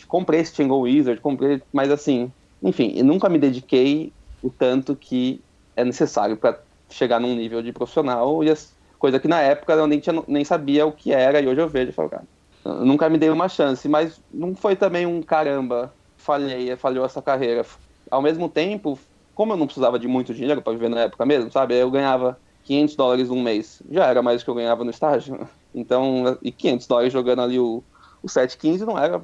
Comprei esse Tingle Wizard, comprei, mas assim, enfim, nunca me dediquei o tanto que é necessário para chegar num nível de profissional, e as, coisa que na época eu nem, tinha, nem sabia o que era, e hoje eu vejo e falo, cara, nunca me dei uma chance, mas não foi também um caramba, falhei, falhou essa carreira. Ao mesmo tempo, como eu não precisava de muito dinheiro para viver na época mesmo, sabe? Eu ganhava 500 dólares um mês. Já era mais do que eu ganhava no estágio. Então, e 500 dólares jogando ali o, o 715 não era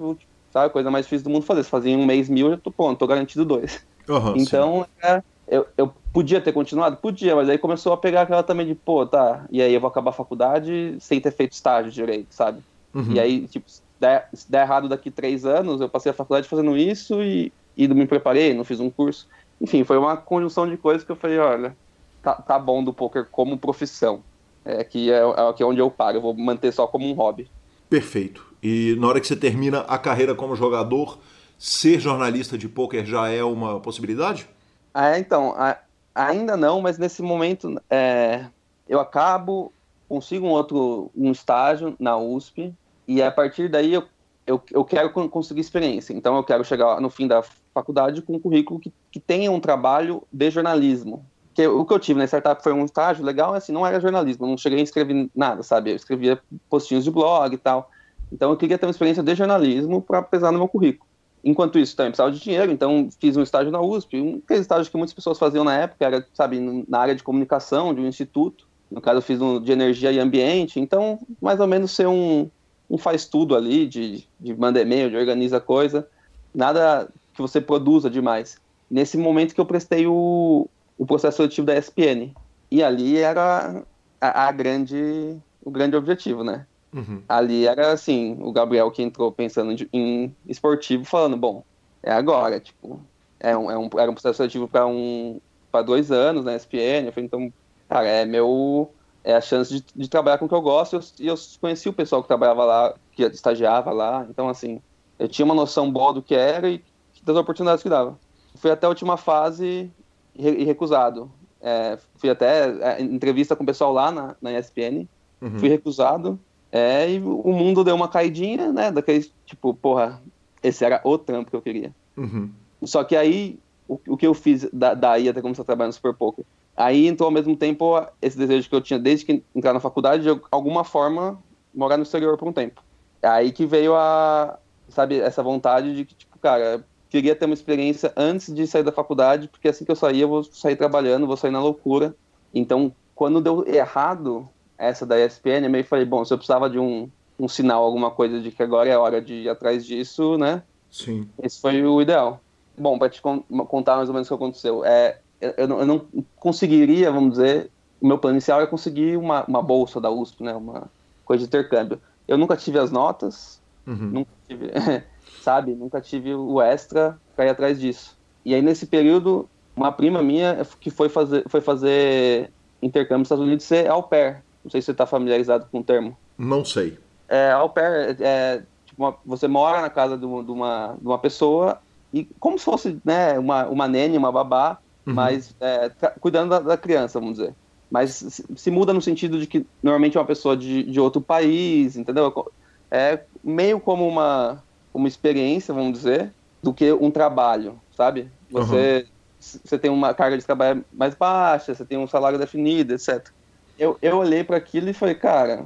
sabe, a coisa mais difícil do mundo fazer. Se fazia um mês mil, eu tô, pronto, tô garantido dois. Uhum, então, é, eu, eu podia ter continuado? Podia, mas aí começou a pegar aquela também de, pô, tá, e aí eu vou acabar a faculdade sem ter feito estágio direito, sabe? Uhum. E aí, tipo, se der, se der, errado daqui três anos, eu passei a faculdade fazendo isso e, e não me preparei, não fiz um curso. Enfim, foi uma conjunção de coisas que eu falei, olha, tá, tá bom do poker como profissão. É que é, é aqui onde eu paro, eu vou manter só como um hobby. Perfeito. E na hora que você termina a carreira como jogador, ser jornalista de poker já é uma possibilidade? Ah, então, a, ainda não, mas nesse momento é, eu acabo, consigo um outro um estágio na USP e a partir daí eu, eu, eu quero conseguir experiência. Então eu quero chegar no fim da faculdade com um currículo que, que tenha um trabalho de jornalismo, que o que eu tive na startup foi um estágio legal, assim, não era jornalismo, não cheguei a escrever nada, sabe? Eu escrevia postinhos de blog e tal. Então eu queria ter uma experiência de jornalismo para pesar no meu currículo. Enquanto isso, também precisava de dinheiro, então fiz um estágio na USP, um estágio que muitas pessoas faziam na época, era, sabe, na área de comunicação de um instituto. No caso, eu fiz um de energia e ambiente, então, mais ou menos ser um, um faz tudo ali, de, de manda e-mail, de organiza coisa, nada que você produza demais. Nesse momento que eu prestei o, o processo seletivo da ESPN. E ali era a, a grande, o grande objetivo, né? Uhum. Ali era assim, o Gabriel que entrou pensando em esportivo, falando, bom, é agora, tipo, é um, é um, era um processo seletivo para um, para dois anos na ESPN. Eu falei, então, cara, é meu, é a chance de, de trabalhar com o que eu gosto. E eu, eu, conheci o pessoal que trabalhava lá, que estagiava lá. Então, assim, eu tinha uma noção boa do que era e das oportunidades que dava. Fui até a última fase e recusado. É, fui até é, entrevista com o pessoal lá na, na ESPN, uhum. fui recusado, é, e o mundo deu uma caidinha, né, daquele, tipo, porra, esse era o trampo que eu queria. Uhum. Só que aí, o, o que eu fiz da, daí até começar a trabalhar no Super Poker? Aí entrou ao mesmo tempo esse desejo que eu tinha desde que entrar na faculdade, de alguma forma morar no exterior por um tempo. Aí que veio a, sabe, essa vontade de que, tipo, cara, queria ter uma experiência antes de sair da faculdade, porque assim que eu sair, eu vou sair trabalhando, vou sair na loucura. Então, quando deu errado essa da ESPN, meio falei, bom, se eu precisava de um, um sinal, alguma coisa de que agora é hora de ir atrás disso, né? Sim. Esse foi o ideal. Bom, para te contar mais ou menos o que aconteceu, é, eu, não, eu não conseguiria, vamos dizer, o meu plano inicial é conseguir uma, uma bolsa da USP, né? Uma coisa de intercâmbio. Eu nunca tive as notas, uhum. nunca tive, sabe? Nunca tive o extra para ir atrás disso. E aí nesse período, uma prima minha que foi fazer, foi fazer intercâmbio nos Estados Unidos ser au pair. Não sei se você está familiarizado com o termo. Não sei. É, au pair é, tipo uma, você mora na casa de uma, de uma, de uma pessoa e como se fosse né, uma, uma nene, uma babá, uhum. mas é, cuidando da, da, criança, vamos dizer. Mas se, se, muda no sentido de que normalmente é uma pessoa de, de outro país, entendeu? É meio como uma, uma experiência, vamos dizer, do que um trabalho, sabe? Você, uhum. você tem uma carga de trabalho mais baixa, você tem um salário definido, etc. Eu, eu olhei para aquilo e falei, cara,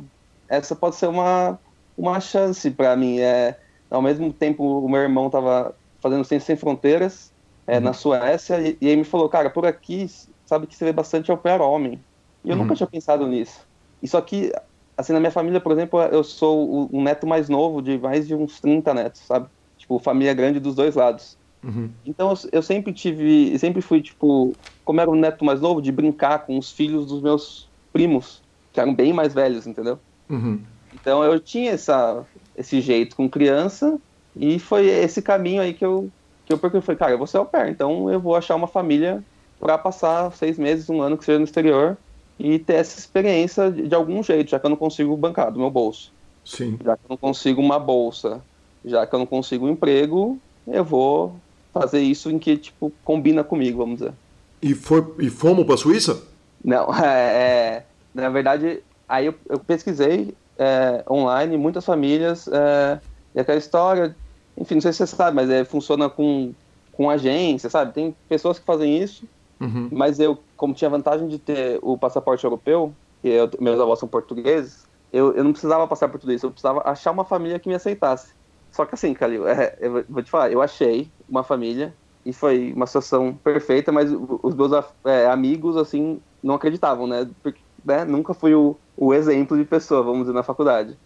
essa pode ser uma, uma chance para mim. É, ao mesmo tempo, o meu irmão estava fazendo Ciência Sem Fronteiras é, uhum. na Suécia e, e aí me falou, cara, por aqui, sabe que você vê bastante ao pé homem. E eu uhum. nunca tinha pensado nisso. Isso aqui, assim, na minha família, por exemplo, eu sou o, o, neto mais novo de mais de uns 30 netos, sabe? Tipo, família grande dos dois lados. Uhum. Então eu, eu, sempre tive, sempre fui, tipo, como era o neto mais novo, de brincar com os filhos dos meus primos, que eram bem mais velhos, entendeu? Uhum. Então eu tinha essa, esse jeito com criança e foi esse caminho aí que eu, que eu porque eu falei, cara, eu vou ser au pair, então eu vou achar uma família para passar seis meses, um ano que seja no exterior e ter essa experiência de, de, algum jeito, já que eu não consigo bancar do meu bolso. Sim. Já que eu não consigo uma bolsa, já que eu não consigo um emprego, eu vou fazer isso em que, tipo, combina comigo, vamos dizer. E, foi, e fomos para Suíça? Não, é, é, na verdade, aí eu, eu pesquisei é, online, muitas famílias, é, e aquela história, enfim, não sei se você sabe, mas é, funciona com, com agência, sabe? Tem pessoas que fazem isso, Uhum. Mas eu, como tinha a vantagem de ter o passaporte europeu, que eu, meus avós são portugueses, eu, eu não precisava passar por tudo isso, eu precisava achar uma família que me aceitasse. Só que assim, Calil, é, eu vou te falar, eu achei uma família e foi uma situação perfeita, mas os meus é, amigos, assim, não acreditavam, né? Porque né, nunca fui o, o exemplo de pessoa, vamos dizer, na faculdade.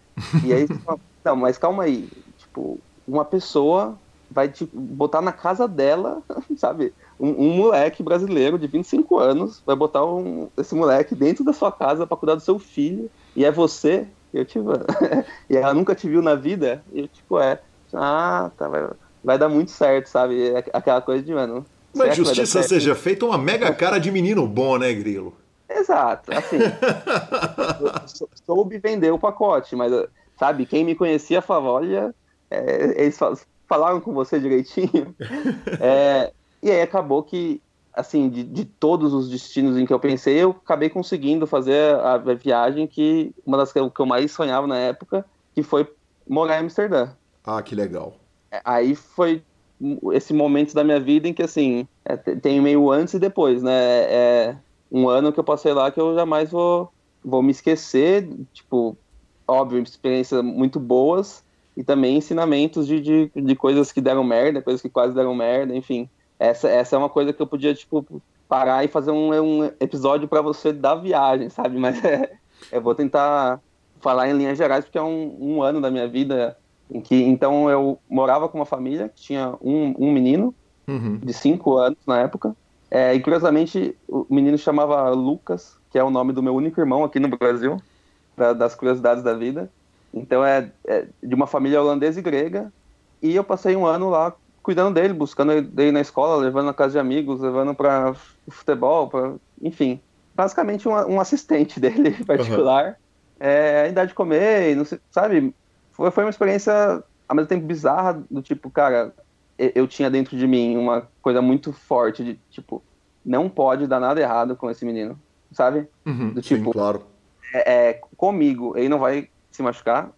E aí, não, mas calma aí, tipo, uma pessoa vai te botar na casa dela, sabe? Um, um, moleque brasileiro de 25 anos vai botar um, esse moleque dentro da sua casa para cuidar do seu filho e é você. Eu tipo, e ela nunca te viu na vida. E eu tipo, é, ah, tá, vai, vai dar muito certo, sabe? É aquela coisa de mano. Mas justiça seja feita, uma mega cara de menino bom, né, Grilo? Exato, assim. soube vender o pacote, mas sabe, quem me conhecia falava, olha, é, eles falaram com você direitinho. é, e aí acabou que, assim, de, de, todos os destinos em que eu pensei, eu acabei conseguindo fazer a, a viagem que, uma das que eu, que eu mais sonhava na época, que foi morar em Amsterdã. Ah, que legal. É, aí foi esse momento da minha vida em que, assim, é, tem meio antes e depois, né? É um ano que eu passei lá que eu jamais vou, vou me esquecer, tipo, óbvio, experiências muito boas, e também ensinamentos de, de, de, coisas que deram merda, coisas que quase deram merda, enfim. Essa, essa é uma coisa que eu podia, tipo, parar e fazer um, um episódio para você da viagem, sabe? Mas é, eu vou tentar falar em linhas gerais, porque é um, um ano da minha vida em que, então, eu morava com uma família que tinha um, um menino uhum. de cinco anos na época, é, e curiosamente o menino chamava Lucas, que é o nome do meu único irmão aqui no Brasil, da, das curiosidades da vida. Então é, é, de uma família holandesa e grega. E eu passei um ano lá cuidando dele, buscando ele na escola, levando na casa de amigos, levando para futebol, pra, enfim. Basicamente um, um assistente dele particular. Uhum. É, a idade de comer, não sei, sabe? Foi, foi uma experiência ao mesmo tempo bizarra, do tipo, cara, eu tinha dentro de mim uma coisa muito forte de tipo, não pode dar nada errado com esse menino, sabe? Uhum, do tipo, sim, claro. É, é, comigo, ele não vai se machucar,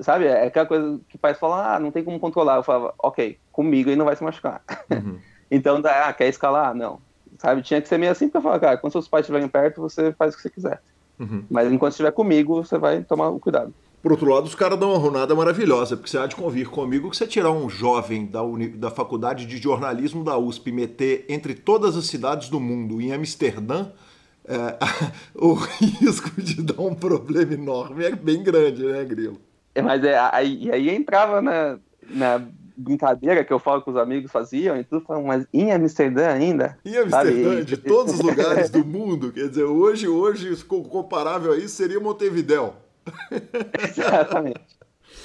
sabe? É aquela coisa que pais falam, ah, não tem como controlar. Eu falava, ok, comigo ele não vai se machucar. Uhum. Então, ah, quer escalar? Não. Sabe, tinha que ser meio assim pra falar, cara, quando seus pais estiverem perto, você faz o que você quiser. Uhum. Mas enquanto estiver comigo, você vai tomar o cuidado. Por outro lado, os caras dão uma runada maravilhosa, porque você há de convir comigo que você tirar um jovem da, uni, da faculdade de jornalismo da USP e meter entre todas as cidades do mundo em Amsterdã, é, o risco de dar um problema enorme é bem grande, né, Grilo? É, mas é, aí, aí entrava na, na brincadeira que eu falo que os amigos faziam e tudo, falam, mas em Amsterdã ainda? Em Amsterdã, sabe? de todos os lugares do mundo, quer dizer, hoje, hoje comparável a isso seria Montevidéu. Exatamente.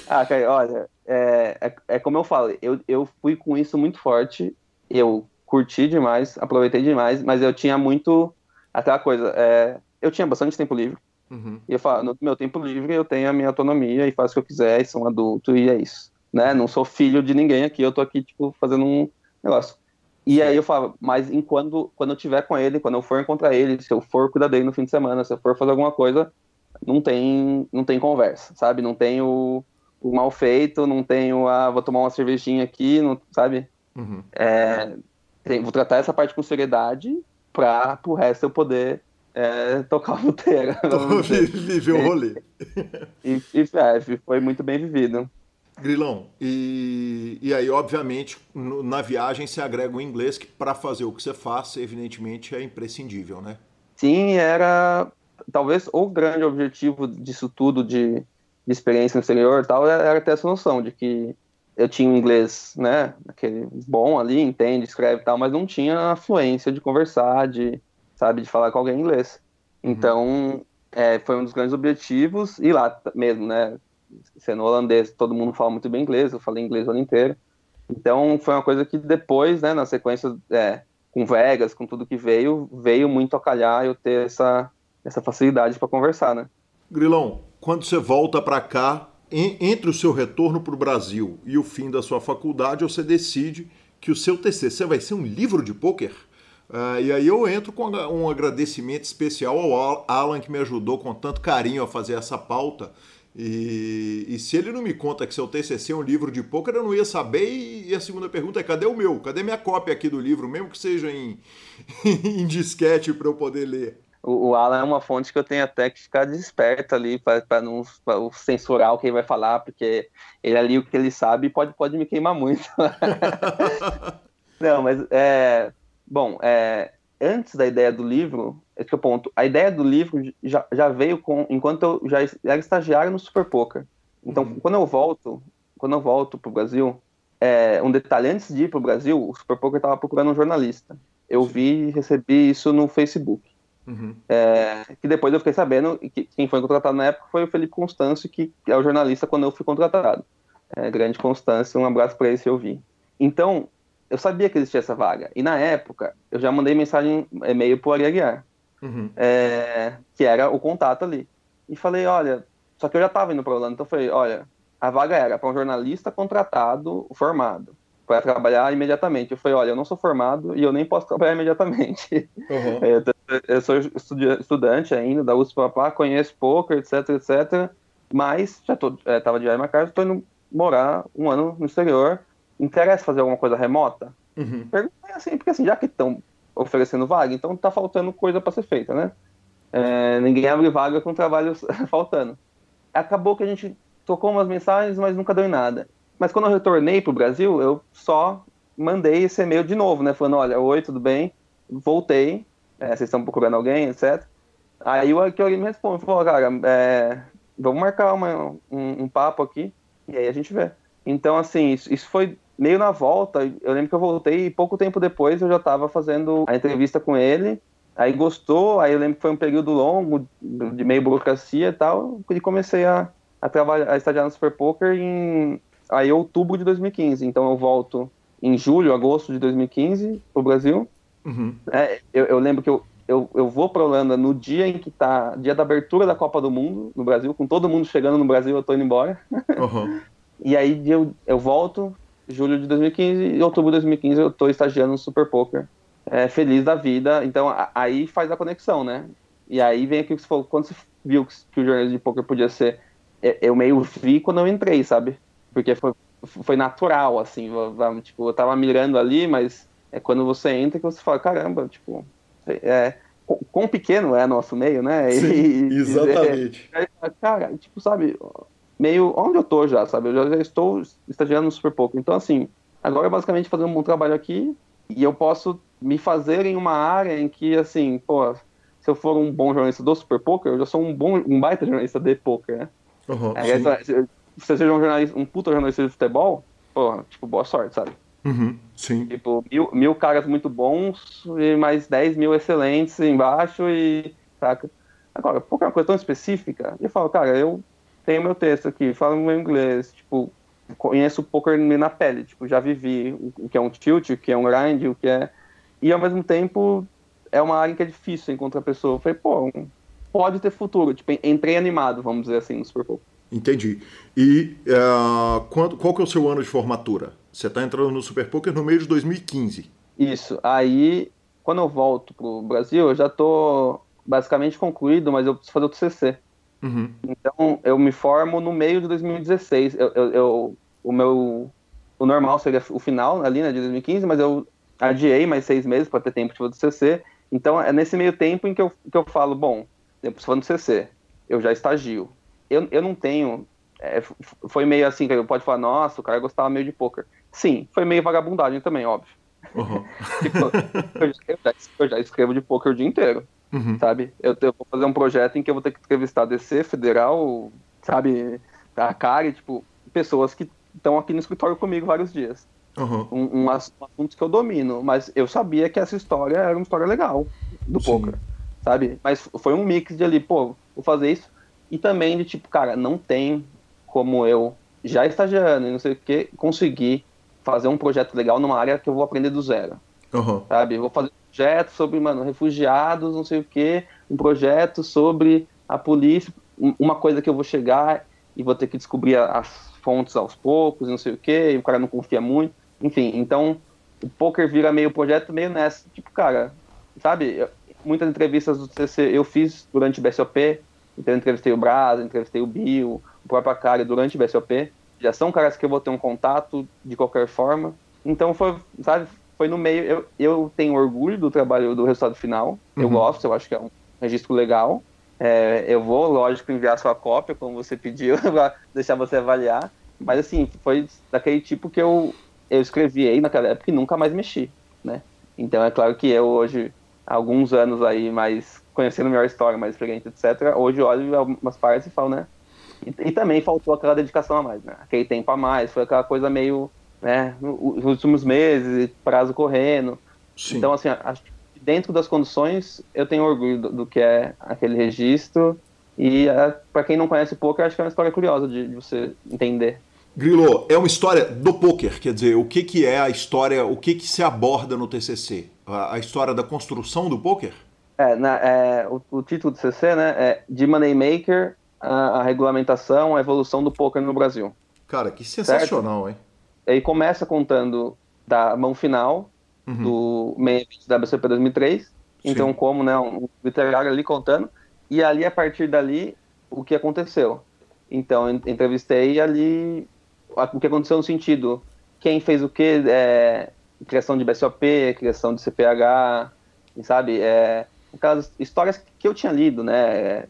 Ah, cara, olha, é, é, é, como eu falo, eu, eu fui com isso muito forte, eu curti demais, aproveitei demais, mas eu tinha muito aquela coisa, é, eu tinha bastante tempo livre, uhum. e eu falo, no meu tempo livre eu tenho a minha autonomia e faço o que eu quiser, e sou um adulto, e é isso, né, não sou filho de ninguém aqui, eu tô aqui, tipo, fazendo um negócio. E aí eu falo, mas enquanto, quando eu tiver com ele, quando eu for encontrar ele, se eu for cuidar dele no fim de semana, se eu for fazer alguma coisa, não tem, não tem conversa, sabe? Não tem o, o mal feito, não tem o, ah, vou tomar uma cervejinha aqui, não, sabe? Uhum. É, tem, vou tratar essa parte com seriedade para o resto eu poder é, tocar o puteiro. Viver o rolê. E, e é, foi muito bem vivido. Grilão, e, e aí, obviamente, no, na viagem se agrega o inglês, que para fazer o que você faz, evidentemente, é imprescindível, né? Sim, era talvez o grande objetivo disso tudo de, de experiência no exterior tal era ter essa noção de que eu tinha um inglês, né, aquele bom ali, entende, escreve e tal, mas não tinha a fluência de conversar, de, sabe, de falar com alguém inglês. Uhum. Então, é, foi um dos grandes objetivos, e lá mesmo, né, sendo holandês, todo mundo fala muito bem inglês, eu falei inglês o ano inteiro. Então, foi uma coisa que depois, né, na sequência, é, com Vegas, com tudo que veio, veio muito a calhar eu ter essa, essa facilidade para conversar, né? Grilão, quando você volta para cá, entre o seu retorno para o Brasil e o fim da sua faculdade, você decide que o seu TCC vai ser um livro de pôquer. Uh, e aí eu entro com um agradecimento especial ao Alan que me ajudou com tanto carinho a fazer essa pauta. E, e, se ele não me conta que seu TCC é um livro de pôquer, eu não ia saber. E a segunda pergunta é: cadê o meu? Cadê minha cópia aqui do livro, mesmo que seja em, em disquete para eu poder ler? O, o Alan é uma fonte que eu tenho até que ficar desperto ali para não pra censurar o que ele vai falar, porque ele ali o que ele sabe pode, pode me queimar muito. não, mas é. Bom, é, antes da ideia do livro, esse é o ponto. A ideia do livro já, já veio com enquanto eu já era estagiário no Super Poker. Então, uhum. quando eu volto, quando eu volto pro Brasil, é, um detalhe antes de ir pro Brasil, o Super Poker estava procurando um jornalista. Eu vi e recebi isso no Facebook. Uhum. É, que depois eu fiquei sabendo que quem foi contratado na época foi o Felipe Constâncio, que é o jornalista quando eu fui contratado. É, grande Constâncio, um abraço para ele se eu vi. Então, eu sabia que existia essa vaga. E na época, eu já mandei mensagem, e-mail pro Ari Aguiar, uhum. é, que era o contato ali. E falei, olha, só que eu já estava indo para Holanda, então eu falei, olha, a vaga era para um jornalista contratado, formado para trabalhar imediatamente. Eu falei, olha, eu não sou formado e eu nem posso trabalhar imediatamente. Uhum. Eu, sou estudante ainda da USP Papá, conheço poker, etc, etc. Mas já tô, é, tava de minha casa, estou indo morar um ano no exterior. Interessa fazer alguma coisa remota? Uhum. Perguntei assim, porque assim, já que estão oferecendo vaga, então tá faltando coisa para ser feita, né? É, ninguém abre vaga com trabalho faltando. Acabou que a gente tocou umas mensagens, mas nunca deu em nada. Mas quando eu retornei para o Brasil, eu só mandei esse e-mail de novo, né? Falando, olha, oi, tudo bem? Voltei, é, vocês estão procurando alguém, etc. Aí o alguém me responde, falou, cara, é, vamos marcar uma, um, um, papo aqui, e aí a gente vê. Então, assim, isso, isso, foi meio na volta, eu lembro que eu voltei e pouco tempo depois eu já estava fazendo a entrevista com ele, aí gostou, aí eu lembro que foi um período longo, de meio burocracia e tal, e comecei a, a trabalhar, a estagiar no Super Poker em aí outubro de 2015. Então eu volto em julho, agosto de 2015 pro Brasil. Uhum. É, eu, eu, lembro que eu, eu, eu vou para Holanda no dia em que tá dia da abertura da Copa do Mundo no Brasil, com todo mundo chegando no Brasil, eu tô indo embora. Uhum. e aí eu, eu volto, julho de 2015 e outubro de 2015 eu tô estagiando no Super Poker. É, feliz da vida. Então a, aí faz a conexão, né? E aí vem aquilo que você falou, quando você viu que, que o jornalismo de poker podia ser, eu meio vi quando eu entrei, sabe? porque foi, foi natural, assim, tipo, eu tava mirando ali, mas É quando você entra que você fala, caramba, tipo, é, quão pequeno é nosso meio, né? Sim, e, exatamente. É, cara, tipo, sabe, meio onde eu tô já, sabe? Eu já, já estou estagiando super pouco. Então, assim, agora basicamente fazer um bom trabalho aqui e eu posso me fazer em uma área em que, assim, pô, se eu for um bom jornalista do Super Poker, eu já sou um bom, um baita jornalista de poker, né? Uhum, é, se você seja um jornalista, um puta jornalista de futebol, pô, tipo, boa sorte, sabe? Uhum, sim. Tipo, mil, mil caras muito bons e mais 10 mil excelentes embaixo e. Saca? Agora, é uma coisa tão específica, eu falo, cara, eu tenho meu texto aqui, falo meu inglês, tipo, conheço o poker na pele, tipo, já vivi o que é um tilt, o que é um grind, o que é. E ao mesmo tempo é uma área que é difícil encontrar pessoa. Eu falei, pô, pode ter futuro. Tipo, entrei animado, vamos dizer assim, no Super Bowl. Entendi. E uh, qual, qual que é o seu ano de formatura? Você está entrando no Super Poker no meio de 2015. Isso. Aí, quando eu volto pro Brasil, eu já tô basicamente concluído, mas eu preciso fazer o TCC. Uhum. Então, eu me formo no meio de 2016. Eu, eu, eu, o meu... O normal seria o final ali, né, de 2015, mas eu adiei mais seis meses para ter tempo de fazer o TCC. Então, é nesse meio tempo em que eu, que eu falo, bom, eu preciso fazer o TCC, eu já estagio. Eu, eu não tenho é, foi meio assim, que pode falar, nossa, o cara gostava meio de poker. Sim, foi meio vagabundagem também, óbvio. Uhum. tipo, eu, já, eu, já, escrevo de poker o dia inteiro, uhum. sabe? Eu, eu, vou fazer um projeto em que eu vou ter que entrevistar DC, Federal, sabe? A CARI, tipo, pessoas que estão aqui no escritório comigo vários dias. Uhum. Um, um, assunto que eu domino, mas eu sabia que essa história era uma história legal do Sim. poker, sabe? Mas foi um mix de ali, pô, vou fazer isso. E também de tipo, cara, não tem como eu, já estagiando e não sei o que, conseguir fazer um projeto legal numa área que eu vou aprender do zero. Uhum. Sabe? Eu vou fazer um projeto sobre, mano, refugiados, não sei o que, um projeto sobre a polícia, uma coisa que eu vou chegar e vou ter que descobrir as fontes aos poucos, não sei o que, e o cara não confia muito. Enfim, então o poker vira meio projeto, meio nessa. Tipo, cara, sabe? Eu, muitas entrevistas do CC eu fiz durante o BSOP, então eu entrevistei o Brasa, entrevistei o Bill, o próprio Akari durante o BSOP. Já são caras que eu vou ter um contato de qualquer forma. Então foi, sabe, foi no meio. Eu, eu tenho orgulho do trabalho, do resultado final. Uhum. Eu gosto, eu acho que é um registro legal. É, eu vou, lógico, enviar sua cópia, como você pediu, para deixar você avaliar. Mas assim, foi daquele tipo que eu, eu escrevi aí naquela época e nunca mais mexi, né? Então é claro que eu hoje, alguns anos aí, mais conhecendo melhor a história, mais experiente, etc., hoje olho algumas partes e falo, né? E, e, também faltou aquela dedicação a mais, né? Aquele tempo a mais, foi aquela coisa meio, né, os últimos meses, prazo correndo. Sim. Então, assim, acho que dentro das condições, eu tenho orgulho do, do que é aquele registro. E é, para quem não conhece o poker, acho que é uma história curiosa de, de, você entender. Grilo, é uma história do poker, quer dizer, o que, que é a história, o que, que se aborda no TCC? A, a história da construção do poker? É, na, é o, o, título do TCC né, é De Moneymaker a, a regulamentação, a evolução do poker no Brasil. Cara, que sensacional, certo? hein? Ele começa contando da mão final uhum. do meio da WCP 2003. Sim. Então, como né, um literário ali contando. E ali, a partir dali, o que aconteceu. Então, entrevistei ali o que aconteceu no sentido quem fez o que, é, criação de BSOP, criação de CPH, sabe? É, aquelas histórias que eu tinha lido, né?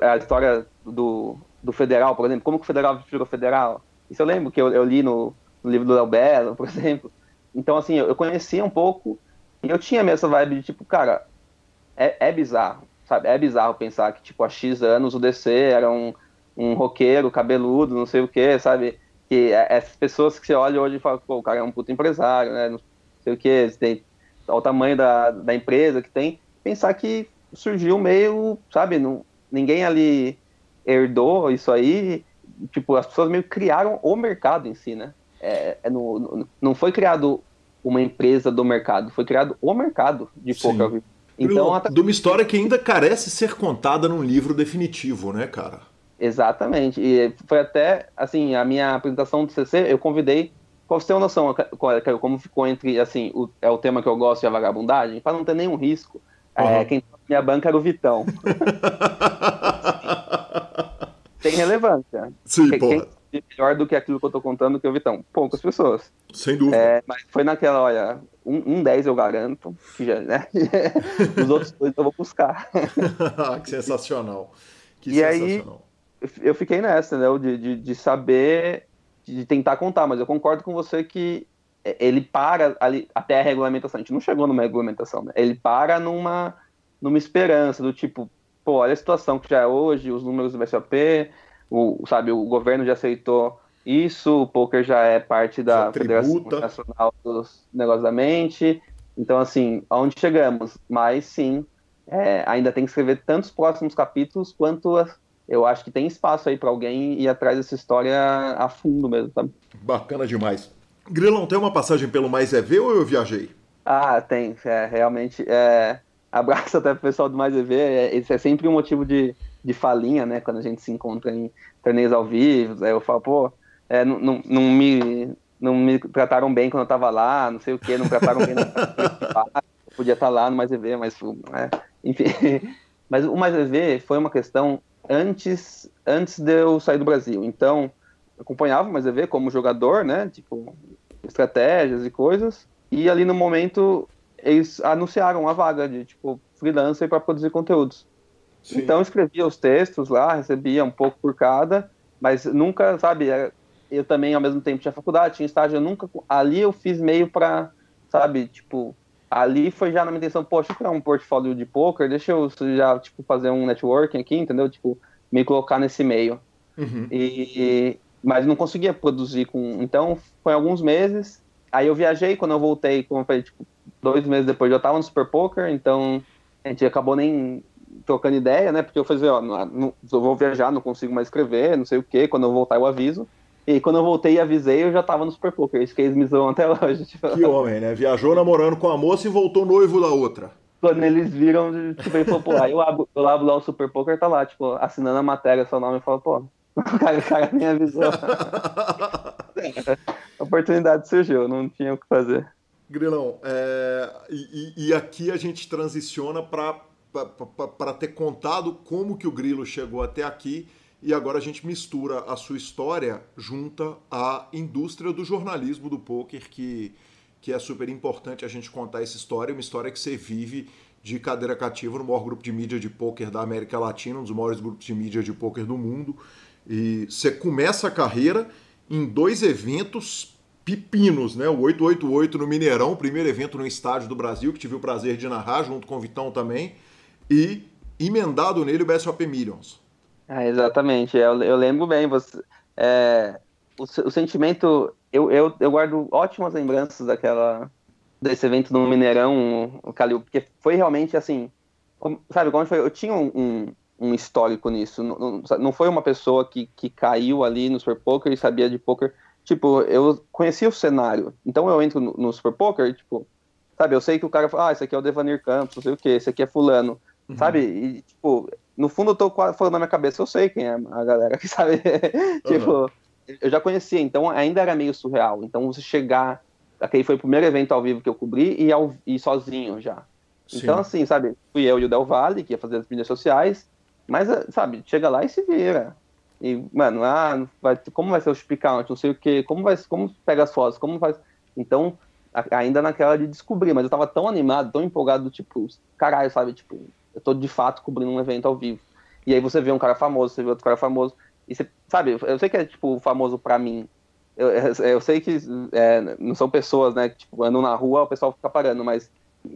A história do, do federal, por exemplo, como que o federal virou federal. Isso eu lembro que eu, eu li no, no, livro do Léo Belo, por exemplo. Então, assim, eu, eu conhecia um pouco e eu tinha mesmo essa vibe de tipo, cara, é, é bizarro, sabe? É bizarro pensar que, tipo, há X anos o DC era um, um roqueiro, cabeludo, não sei o que, sabe? Que é, essas pessoas que você olha hoje e fala, pô, o cara é um puto empresário, né? Não sei o que, tem o tamanho da, da empresa que tem. Pensar que surgiu meio, sabe, não, ninguém ali herdou isso aí. Tipo, as pessoas meio criaram o mercado em si, né? É, é no, no, não foi criado uma empresa do mercado, foi criado o mercado de poker. Então, até... De uma história que ainda carece ser contada num livro definitivo, né, cara? Exatamente. E foi até, assim, a minha apresentação do CC, eu convidei, pra você ter uma noção, como ficou entre, assim, o, é o tema que eu gosto e a vagabundagem, para não ter nenhum risco. Uhum. É, quem minha banca era o Vitão. tem relevância. Sim, quem, porra. Quem melhor do que aquilo que eu tô contando que o Vitão? Poucas pessoas. Sem dúvida. É, mas foi naquela, olha, um, um 10 eu garanto, que já, né? Os outros dois eu vou buscar. que sensacional. Que e sensacional. aí, eu fiquei nessa, né? De, de, de saber, de tentar contar, mas eu concordo com você que ele para ali até a regulamentação. A gente não chegou numa regulamentação, né? Ele para numa, numa esperança do tipo, pô, olha a situação que já é hoje, os números do VSOP, o, sabe, o governo já aceitou isso, o poker já é parte da Federação Nacional dos Negócios da Mente. Então, assim, aonde chegamos? Mas sim, é, ainda tem que escrever tantos próximos capítulos quanto eu acho que tem espaço aí para alguém ir atrás dessa história a fundo mesmo, sabe? Bacana demais. Grilão, tem uma passagem pelo Mais EV ou eu viajei? Ah, tem. É, realmente. É... Abraço até pro pessoal do Mais EV. É, esse é sempre um motivo de, de falinha, né? Quando a gente se encontra em torneios ao vivo. Aí eu falo, pô, é, não, não, não, me, não me trataram bem quando eu tava lá, não sei o que, não trataram bem. eu podia estar lá no Mais EV, mas. É, enfim. Mas o Mais EV foi uma questão antes, antes de eu sair do Brasil. Então acompanhava o Mais EV como jogador, né? Tipo, estratégias e coisas. E ali no momento eles anunciaram a vaga de tipo freelancer para produzir conteúdos. Sim. Então eu escrevia os textos lá, recebia um pouco por cada, mas nunca, sabe, eu também ao mesmo tempo tinha faculdade, tinha estágio, eu nunca ali eu fiz meio para, sabe, tipo, ali foi já na minha intenção, poxa, eu criar um portfólio de poker, deixa eu já tipo fazer um networking aqui, entendeu? Tipo, me colocar nesse meio. Uhum. E, mas não conseguia produzir com. Então, foi alguns meses. Aí eu viajei, quando eu voltei, como eu falei, tipo, dois meses depois eu tava no Super Poker, então a gente acabou nem trocando ideia, né? Porque eu falei, ó, não, não, eu vou viajar, não consigo mais escrever, não sei o quê, quando eu voltar eu aviso. E quando eu voltei e avisei, eu já tava no Super Poker, isso que eles me zoam até hoje. Tipo... Que homem, né? Viajou namorando com a moça e voltou noivo da outra. Quando eles viram, tipo, ele falou, pô, aí eu abro, eu abro lá o Super Poker, tá lá, tipo, assinando a matéria, seu nome, e fala, pô, o cara, o cara me avisou. a oportunidade surgiu, não tinha o que fazer. Grilão, é, e, e, aqui a gente transiciona para ter contado como que o Grilo chegou até aqui e agora a gente mistura a sua história junta à indústria do jornalismo do poker, que, que é super importante a gente contar essa história, uma história que você vive de cadeira cativa no maior grupo de mídia de poker da América Latina, um dos maiores grupos de mídia de poker do mundo. E você começa a carreira em dois eventos pepinos, né? O 888 no Mineirão, o primeiro evento no estádio do Brasil, que tive o prazer de narrar, junto com o Vitão também, e emendado nele o BSOP Millions. Ah, exatamente, eu, eu lembro bem, você, é, o, o, sentimento, eu, eu, eu guardo ótimas lembranças daquela, desse evento no Mineirão, o Calil, porque foi realmente assim, sabe, como foi, eu tinha um, um histórico nisso. Não, não foi uma pessoa que, que caiu ali no Super Poker e sabia de poker. Tipo, eu conhecia o cenário. Então eu entro no, no Super Poker, tipo, sabe, eu sei que o cara fala, ah, esse aqui é o Devanir Campos, não sei o que, esse aqui é fulano, uhum. sabe? E, tipo, no fundo eu tô falando na minha cabeça, eu sei quem é a galera que sabe. tipo, uhum. eu já conhecia, então ainda era meio surreal. Então você chegar, aquele foi o primeiro evento ao vivo que eu cobri e, ao, e sozinho já. Sim. Então, assim, sabe, fui eu e o Del Valle, que ia fazer as mídias sociais, mas, eh, sabe, chega lá e se vira. E, mano, ah, vai, como vai ser o speak count, não sei o que, como vai, como pega as fotos, como faz. Então, a, ainda naquela de descobrir, mas eu tava tão animado, tão empolgado, tipo, caralho, sabe, tipo, eu tô de fato cobrindo um evento ao vivo. E aí você vê um cara famoso, você vê outro cara famoso, e você, sabe, eu sei que é, tipo, famoso pra mim. Eu, eu sei que é, não são pessoas, né, que, tipo, andam na rua, o pessoal fica parando, mas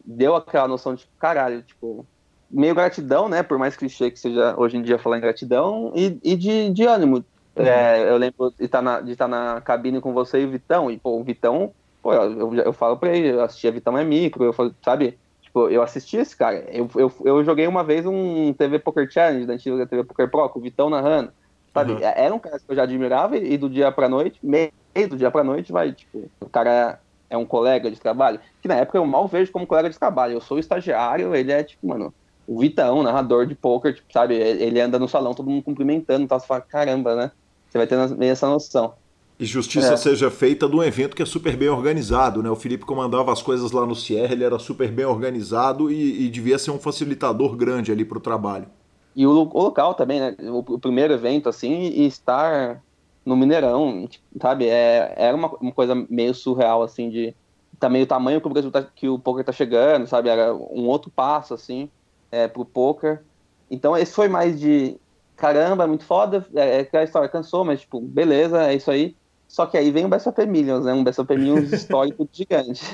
deu aquela noção de, tipo, caralho, tipo, meio gratidão, né? Por mais clichê que seja hoje em dia falar em gratidão, e, e de, de ânimo. Uhum. É, eu lembro de estar, tá na, de estar tá na cabine com você e o Vitão, e pô, o Vitão, pô, eu, eu falo pra ele, eu assistia Vitão é micro, eu falo, sabe? Tipo, eu assisti esse cara. Eu, eu, eu joguei uma vez um TV Poker Challenge da antiga TV Poker Pro com o Vitão narrando. Sabe? Uhum. Era um cara que eu já admirava e, e do dia pra noite, meio do dia pra noite, vai, tipo, o cara é um colega de trabalho, que na época eu mal vejo como colega de trabalho. Eu sou estagiário, ele é tipo, mano, o Vitão, narrador de poker, tipo, sabe? Ele anda no salão, todo mundo cumprimentando, tá? Você fala, caramba, né? Você vai ter meio essa noção. E justiça é. seja feita de um evento que é super bem organizado, né? O Felipe comandava as coisas lá no Sierra, ele era super bem organizado e, e devia ser um facilitador grande ali para o trabalho. e o, o, local também, né? O, o, primeiro evento, assim, e estar no Mineirão, sabe? É, era uma, uma coisa meio surreal, assim, de também o tamanho que o Brasil tá, que o poker tá chegando, sabe? Era um outro passo, assim, é, pro poker. Então, esse foi mais de caramba, é muito foda, é, é, a história cansou, mas, tipo, beleza, é isso aí. Só que aí vem o BSOP Millions, né? Um BSOP Millions histórico gigante.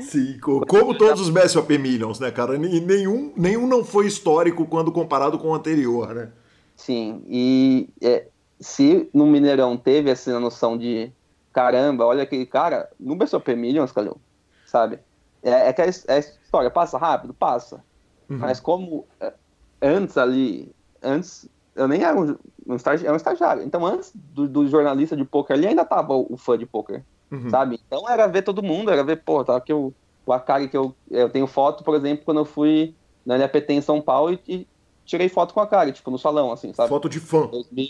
Sim, como todos os BSOP Millions, né, cara? E nenhum, nenhum não foi histórico quando comparado com o anterior, né? Sim, e é, se no Mineirão teve essa noção de caramba, olha aquele cara, no BSOP Millions, Calil, sabe? É, é que a, a, história passa rápido? Passa. Uhum. Mas como é, antes ali, antes eu nem era um, um, estagi, era um estagiário. Então, antes do, do, jornalista de poker ali, ainda tava o, o fã de poker, uhum. sabe? Então, era ver todo mundo, era ver, pô, tá aqui o, o Akari que eu, eu tenho foto, por exemplo, quando eu fui na LAPT em São Paulo e, e tirei foto com a Akari, tipo, no salão, assim, sabe? Foto de fã. 2000,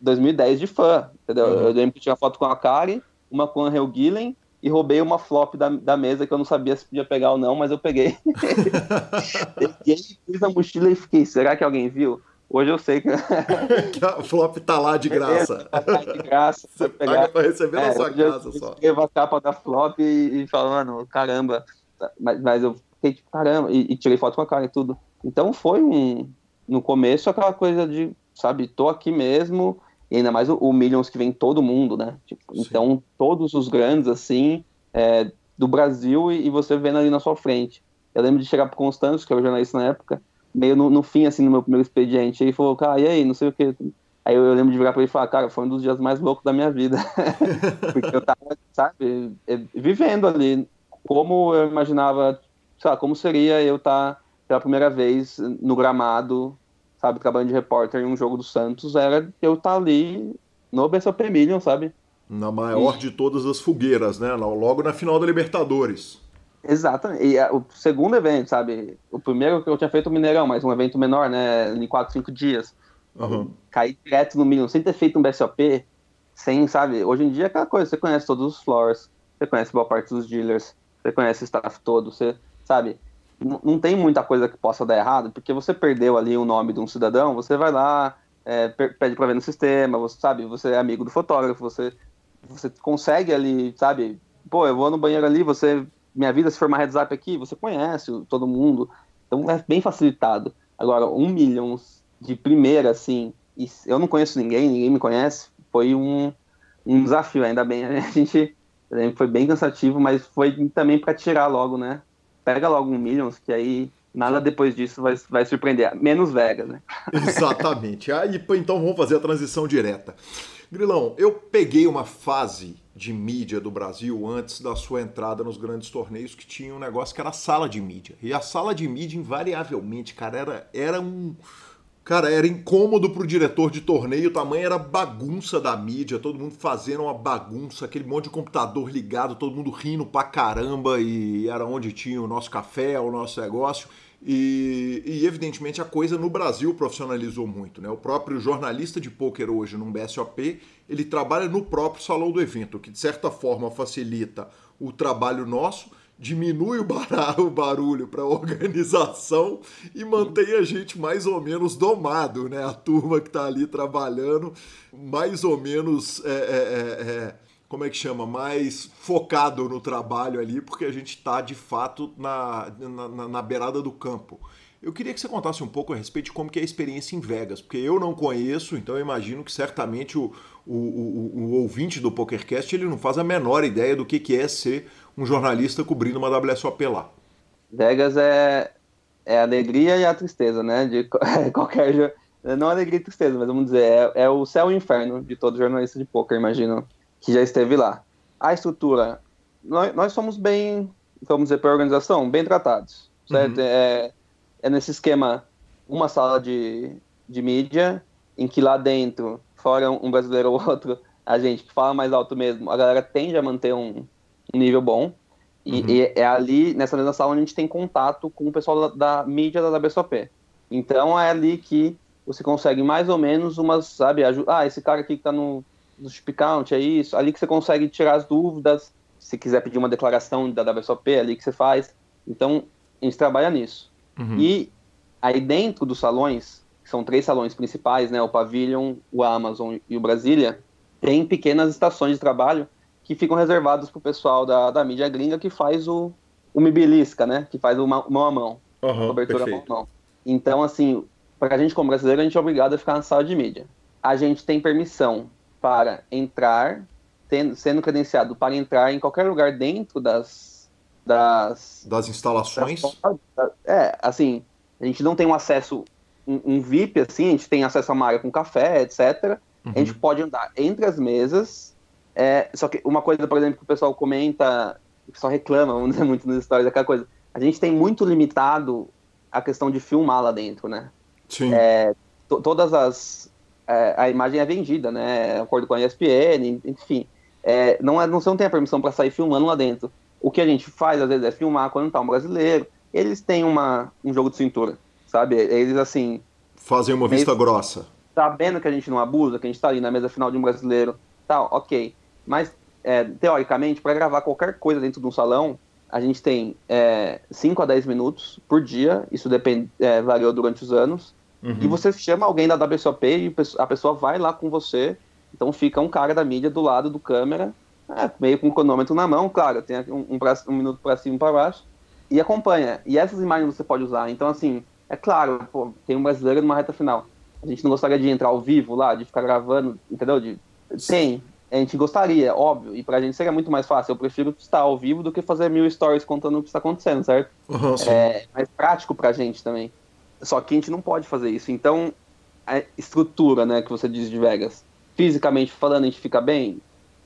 2010 de fã, entendeu? Uhum. Eu lembro que tinha foto com a Akari, uma com a Angel Gillen e roubei uma flop da, da mesa que eu não sabia se podia pegar ou não, mas eu peguei. aí fiz a mochila e fiquei, será que alguém viu? Hoje eu sei que. que a flop tá lá de graça. É, tá de graça. Você pegar... paga pra receber é, na sua casa eu só. Eu a capa da flop e, e falando, caramba. Mas, mas eu fiquei tipo, caramba, e, e, tirei foto com a cara e tudo. Então foi um. No começo, aquela coisa de, sabe, tô aqui mesmo, e ainda mais o, o Millions que vem todo mundo, né? Tipo, então, todos os grandes, assim, é, do Brasil, e, e, você vendo ali na sua frente. Eu lembro de chegar pro Constâncio, que era jornalista na época, meio no, no, fim, assim, no meu primeiro expediente. Ele falou, cara, e aí, não sei o que. Aí eu, eu, lembro de virar pra ele e falar, cara, foi um dos dias mais loucos da minha vida. Porque eu tava, sabe, é, vivendo ali como eu imaginava, sei lá, como seria eu estar tá pela primeira vez no gramado, sabe, trabalhando de repórter em um jogo do Santos, era eu estar tá ali no BSOP Million, sabe? Na maior e... de todas as fogueiras, né? Logo na final da Libertadores. Exatamente. E o segundo evento, sabe? O primeiro que eu tinha feito o Mineirão, mas um evento menor, né? Em 4, 5 dias. Uhum. Caí direto no Million, sem ter feito um BSOP, sem, sabe? Hoje em dia é aquela coisa, você conhece todos os floors, você conhece boa parte dos dealers, você conhece o staff todo, você, sabe? Não, tem muita coisa que possa dar errado, porque você perdeu ali o nome de um cidadão, você vai lá, é, pede pra ver no sistema, você sabe, você é amigo do fotógrafo, você, você consegue ali, sabe? Pô, eu vou no banheiro ali, você minha vida se formar up aqui, você conhece todo mundo. Então é bem facilitado. Agora, um milhão de primeira, assim, eu não conheço ninguém, ninguém me conhece, foi um, um desafio. Ainda bem, a gente foi bem cansativo, mas foi também para tirar logo, né? Pega logo um Millions, que aí nada depois disso vai, vai surpreender. Menos Vegas, né? Exatamente. Aí, então vamos fazer a transição direta. Grilão, eu peguei uma fase de mídia do Brasil antes da sua entrada nos grandes torneios que tinha um negócio que era a sala de mídia. E a sala de mídia, invariavelmente, cara, era, era um. Cara, era incômodo pro diretor de torneio, o tamanho era bagunça da mídia, todo mundo fazendo uma bagunça, aquele monte de computador ligado, todo mundo rindo pra caramba, e era onde tinha o nosso café, o nosso negócio. E, e, evidentemente a coisa no Brasil profissionalizou muito. Né? O próprio jornalista de pôquer hoje num BSOP, ele trabalha no próprio salão do evento, que de certa forma facilita o trabalho nosso, diminui o barulho para a organização e mantém a gente mais ou menos domado, né? A turma que está ali trabalhando mais ou menos é, é, é, é como é que chama, mais focado no trabalho ali, porque a gente está de fato na, na, na, beirada do campo. Eu queria que você contasse um pouco a respeito de como que é a experiência em Vegas, porque eu não conheço, então eu imagino que certamente o, o, o, o ouvinte do PokerCast ele não faz a menor ideia do que, que é ser um jornalista cobrindo uma WSOP lá. Vegas é, é a alegria e a tristeza, né? De qualquer não alegria e tristeza, mas vamos dizer, é, é o céu e o inferno de todo jornalista de poker, imagino que já esteve lá. A estrutura, nós, nós somos bem, vamos dizer, para a organização, bem tratados, certo? Uhum. É, é nesse esquema, uma sala de, de mídia, em que lá dentro, fora um brasileiro ou outro, a gente que fala mais alto mesmo, a galera tende a manter um, um nível bom. E, uhum. e, é ali, nessa mesma sala, onde a gente tem contato com o pessoal da, da mídia da WSOP. Então é ali que você consegue mais ou menos umas, sabe, ah, esse cara aqui que tá no do chip count, é isso. Ali que você consegue tirar as dúvidas. Se quiser pedir uma declaração da WSOP, é ali que você faz. Então, a gente trabalha nisso. Uhum. E aí dentro dos salões, que são três salões principais, né, o Pavilion, o Amazon e o Brasília, tem pequenas estações de trabalho que ficam reservadas para o pessoal da, da mídia gringa que faz o, o Mibilisca, né, que faz o mão a mão, uhum, cobertura mão a mão. Então, assim, para a gente como brasileiro, a gente é obrigado a ficar na sala de mídia. A gente tem permissão para entrar, tendo, sendo credenciado para entrar em qualquer lugar dentro das... Das, das instalações? Das, é, assim, a gente não tem um acesso, um, um, VIP, assim, a gente tem acesso a uma área com café, etc. Uhum. A gente pode andar entre as mesas, é, só que uma coisa, por exemplo, que o pessoal comenta, o pessoal reclama, vamos dizer muito nas histórias, aquela coisa, a gente tem muito limitado a questão de filmar lá dentro, né? Sim. É, todas as. É, a imagem é vendida, né? Acordo com a ESPN, enfim. É, não, é, não, você não tem a permissão para sair filmando lá dentro. O que a gente faz, às vezes, é filmar quando tá um brasileiro. Eles têm uma, um jogo de cintura, sabe? Eles, assim. Fazem uma vista grossa. Sabendo que a gente não abusa, que a gente tá ali na mesa final de um brasileiro, tal, ok. Mas, é, teoricamente, para gravar qualquer coisa dentro de um salão, a gente tem é, 5 a 10 minutos por dia, isso depende, é, variou durante os anos, uhum. e você chama alguém da WSOP e a pessoa vai lá com você, então fica um cara da mídia do lado do câmera, é, meio com o cronômetro na mão, claro, tem um, um, pra, um minuto para cima e para baixo, e acompanha. E essas imagens você pode usar. Então, assim, é claro, pô, tem um brasileiro numa reta final. A gente não gostaria de entrar ao vivo lá, de ficar gravando, entendeu? De... Tem, a gente gostaria, óbvio, e pra gente seria muito mais fácil. Eu prefiro estar ao vivo do que fazer mil stories contando o que está acontecendo, certo? Uhum, é mais prático pra gente também. Só que a gente não pode fazer isso. Então, a estrutura, né, que você diz de Vegas, fisicamente falando, a gente fica bem?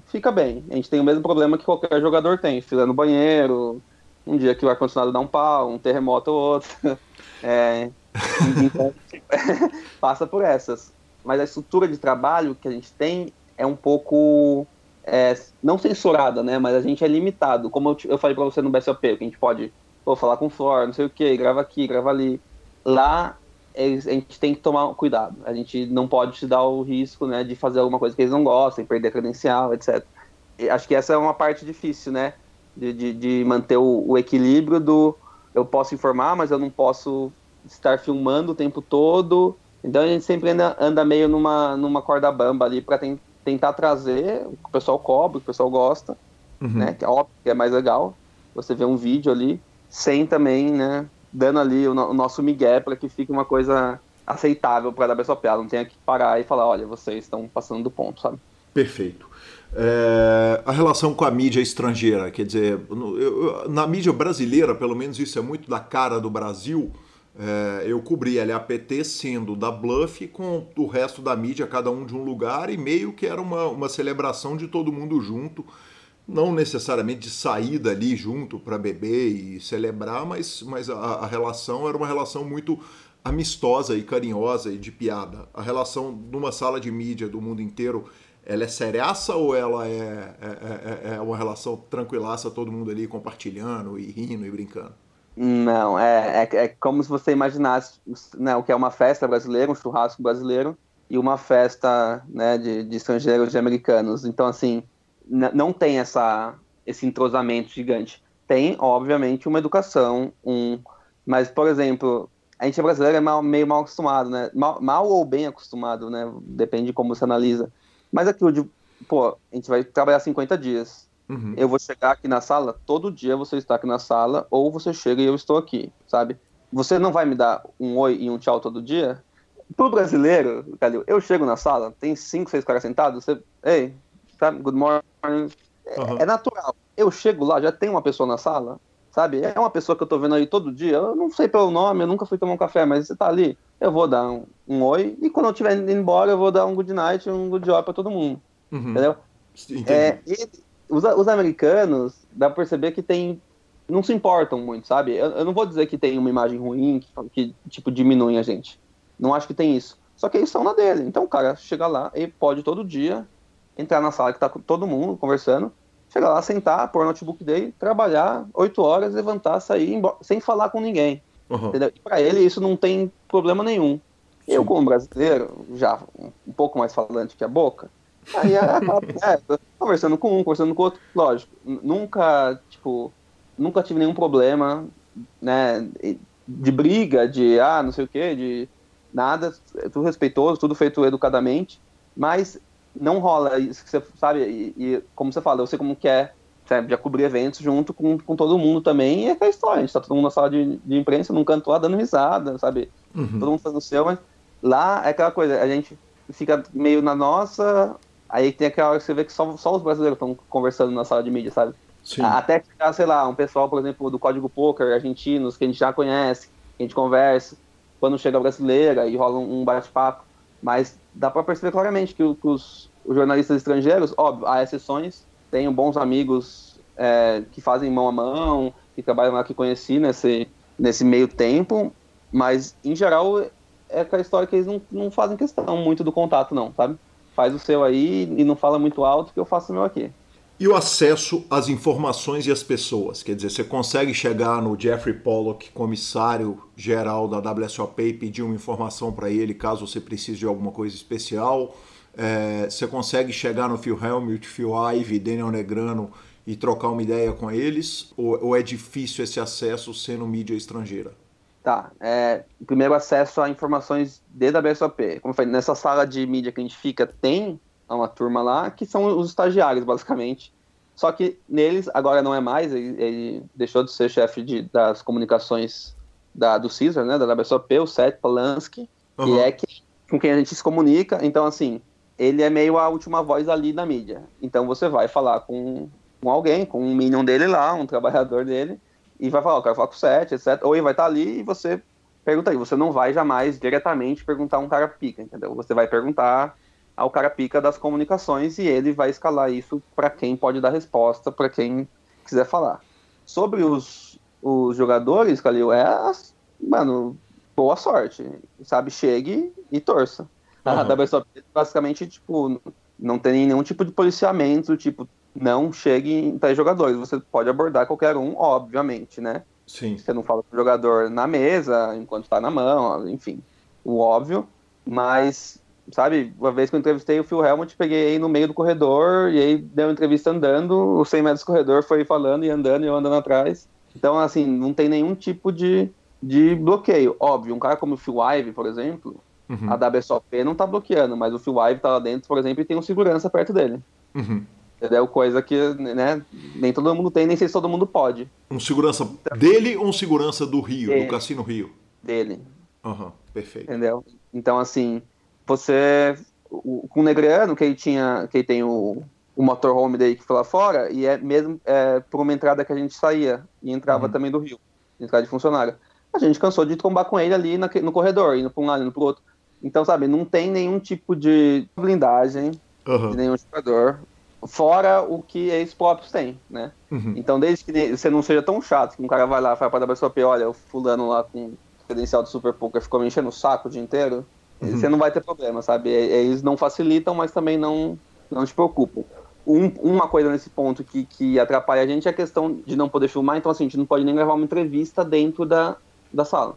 Fica bem. A gente tem o mesmo problema que qualquer jogador tem, fila no banheiro, um dia que o ar-condicionado dá um pau, um terremoto ou outro. É, então, passa por essas. Mas a estrutura de trabalho que a gente tem é um pouco é, não censurada, né? Mas a gente é limitado. Como eu, eu falei para você no BSOP, que a gente pode pô, falar com o Flor, não sei o que, grava aqui, grava ali. Lá a gente tem que tomar cuidado. A gente não pode te dar o risco, né, de fazer alguma coisa que eles não gostem, perder credencial, etc. E acho que essa é uma parte difícil, né? De, de, de manter o, o, equilíbrio do eu posso informar, mas eu não posso estar filmando o tempo todo. Então a gente sempre anda, anda meio numa, numa corda bamba ali para tentar tentar trazer o que o pessoal cobra, o que o pessoal gosta, uhum. né? Que é óbvio que é mais legal. Você vê um vídeo ali, sem também, né? Dando ali o, o nosso migué para que fique uma coisa aceitável para a WSOP. Ela não tenha que parar e falar, olha, vocês estão passando do ponto, sabe? Perfeito. É, a relação com a mídia estrangeira, quer dizer, eu, na mídia brasileira, pelo menos isso é muito da cara do Brasil, é, eu cobri a LAPT sendo da Bluff com o resto da mídia, cada um de um lugar, e meio que era uma, uma celebração de todo mundo junto, não necessariamente de sair dali junto para beber e celebrar, mas, mas a, a, relação era uma relação muito amistosa e carinhosa e de piada. A relação numa sala de mídia do mundo inteiro, ela é seriaça ou ela é, é, é, é uma relação tranquilaça, todo mundo ali compartilhando e rindo e brincando? Não, é, é, é, como se você imaginasse né, o que é uma festa brasileira, um churrasco brasileiro, e uma festa né, de, de estrangeiros, de americanos. Então, assim, não tem essa, esse entrosamento gigante. Tem, obviamente, uma educação, um... Mas, por exemplo, a gente é brasileiro é mal, meio mal acostumado, né? Mal, mal, ou bem acostumado, né? Depende de como você analisa. Mas aquilo de, pô, a gente vai trabalhar 50 dias. Uhum. Eu vou chegar aqui na sala, todo dia você está aqui na sala, ou você chega e eu estou aqui, sabe? Você não vai me dar um oi e um tchau todo dia? Pro brasileiro, Calil, eu chego na sala, tem cinco, seis caras sentados, você, ei, tá, good morning. Uhum. É, é, natural. Eu chego lá, já tem uma pessoa na sala, sabe? É uma pessoa que eu tô vendo aí todo dia, eu não sei pelo nome, eu nunca fui tomar um café, mas você tá ali, eu vou dar um, um oi, e quando eu estiver indo embora, eu vou dar um good night, um good job pra todo mundo, uhum. entendeu? Entendi. É, ele, os, os americanos, dá pra perceber que tem. Não se importam muito, sabe? Eu, eu não vou dizer que tem uma imagem ruim, que, que, tipo, diminui a gente. Não acho que tem isso. Só que eles estão na dele. Então o cara chega lá e pode todo dia entrar na sala que tá com todo mundo conversando, chegar lá, sentar, pôr o notebook dele, trabalhar oito horas, levantar, sair, embora, sem falar com ninguém. Uhum. Entendeu? E pra ele isso não tem problema nenhum. Sim. Eu, como brasileiro, já um pouco mais falante que a boca, Aí acaba, é, conversando com um, conversando com o outro, lógico, nunca, tipo, nunca tive nenhum problema, né, de briga, de, ah, não sei o que, de, nada, é tudo respeitoso, tudo feito educadamente, mas não rola isso que você sabe, e, e como você fala, eu sei como que é, sabe, já cobrir eventos junto com, com todo mundo também, e é aquela história, a gente tá todo mundo na sala de, de imprensa, num canto lá dando risada, sabe, uhum. todo mundo fazendo o seu, mas lá é aquela coisa, a gente fica meio na nossa, aí tem aquela hora que você vê que só, só os brasileiros estão conversando na sala de mídia, sabe? Sim. Até chegar, sei lá, um pessoal, por exemplo, do Código Poker, argentinos, que a gente já conhece, que a gente conversa, quando chega a brasileira e rola um bate-papo. Mas dá para perceber claramente que, os, os, jornalistas estrangeiros, óbvio, há exceções, tenho bons amigos é, que fazem mão a mão, que trabalham lá que conheci nesse, nesse meio tempo, mas em geral é aquela história que eles não, não fazem questão muito do contato, não, sabe? Faz o seu aí e não fala muito alto que eu faço o meu aqui. E o acesso às informações e às pessoas. Quer dizer, você consegue chegar no Jeffrey Pollock, comissário geral da WSOP, e pedir uma informação para ele caso você precise de alguma coisa especial. É, você consegue chegar no Phil Helmut, Phil Ivey, Daniel Negrano e trocar uma ideia com eles? Ou, ou é difícil esse acesso sendo mídia estrangeira? Tá. É, primeiro acesso a informações de WSOP. Como eu falei, nessa sala de mídia que a gente fica, tem uma turma lá que são os estagiários, basicamente. Só que neles, agora não é mais, ele, ele deixou de ser chefe de, das comunicações da, do Caesar, né, da WSOP, o Seth Polanski, uhum. que é com quem a gente se comunica. Então, assim, ele é meio a última voz ali na mídia. Então, você vai falar com, com alguém, com um minion dele lá, um trabalhador dele, e vai falar, eu quero falar com o Seth, etc. Ou ele vai estar ali e você pergunta aí. Você não vai jamais diretamente perguntar um cara pica, entendeu? Você vai perguntar ao cara pica das comunicações e ele vai escalar isso para quem pode dar resposta, para quem quiser falar. Sobre os, os jogadores, Calil, é, mano, boa sorte, sabe? Chegue e torça. Uhum. A WSOP basicamente, tipo, não tem nenhum tipo de policiamento, tipo, não chegue em três jogadores. Você pode abordar qualquer um, obviamente, né? Sim. Você não fala com o jogador na mesa, enquanto está na mão, enfim, o óbvio. Mas sabe? Uma vez que eu entrevistei o Phil Helmut, peguei no meio do corredor e aí deu uma entrevista andando, os 100 metros do corredor foi falando e andando e eu andando atrás. Então, assim, não tem nenhum tipo de, de bloqueio. Óbvio, um cara como o Phil Ive, por exemplo, uhum. a WSOP não tá bloqueando, mas o Phil Ive tá lá dentro, por exemplo, e tem um segurança perto dele. Uhum. Entendeu? Coisa que, né, nem todo mundo tem, nem sei se todo mundo pode. Um segurança dele ou um segurança do Rio, do Cassino Rio? Dele. Aham, uhum, perfeito. Entendeu? Então, assim, você o, com o Negreano, que ele tinha, que ele tem o, o motorhome daí que foi lá fora, e é mesmo é, por uma entrada que a gente saía e entrava uhum. também do Rio, entrada de funcionário. A gente cansou de trombar com ele ali na, no corredor, indo para um lado, indo para o outro. Então, sabe, não tem nenhum tipo de blindagem uhum. de nenhum jogador, fora o que eles próprios têm, né? Uhum. Então, desde que você não seja tão chato que um cara vai lá e fala para a WSOP, olha, o fulano lá com credencial de Super Poker ficou me enchendo o saco o dia inteiro, Uhum. Você não vai ter problema, sabe? Eles não facilitam, mas também não, não te preocupam. Um, uma coisa nesse ponto que, que atrapalha a gente é a questão de não poder filmar, então assim, a gente não pode nem levar uma entrevista dentro da, da sala.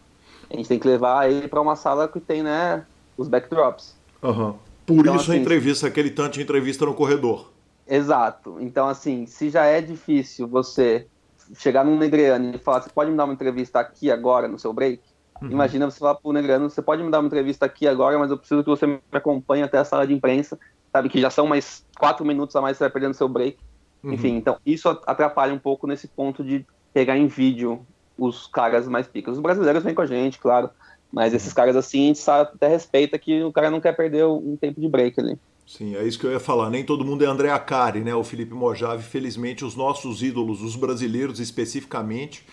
A gente tem que levar ele para uma sala que tem, né, os backdrops. Uhum. Por então, isso assim, a entrevista, aquele tanto de entrevista no corredor. Exato. Então, assim, se já é difícil você chegar num Negreano e falar, você pode me dar uma entrevista aqui agora no seu break? Uhum. Imagina você falar pro Negrano, você pode me dar uma entrevista aqui agora, mas eu preciso que você me acompanhe até a sala de imprensa, sabe? Que já são mais quatro minutos a mais você vai perdendo seu break. Uhum. Enfim, então isso atrapalha um pouco nesse ponto de pegar em vídeo os caras mais picas. Os brasileiros vêm com a gente, claro, mas esses caras assim, a gente sabe, até respeita que o cara não quer perder um tempo de break ali. Sim, é isso que eu ia falar. Nem todo mundo é André Acari, né? O Felipe Mojave, felizmente, os nossos ídolos, os brasileiros especificamente,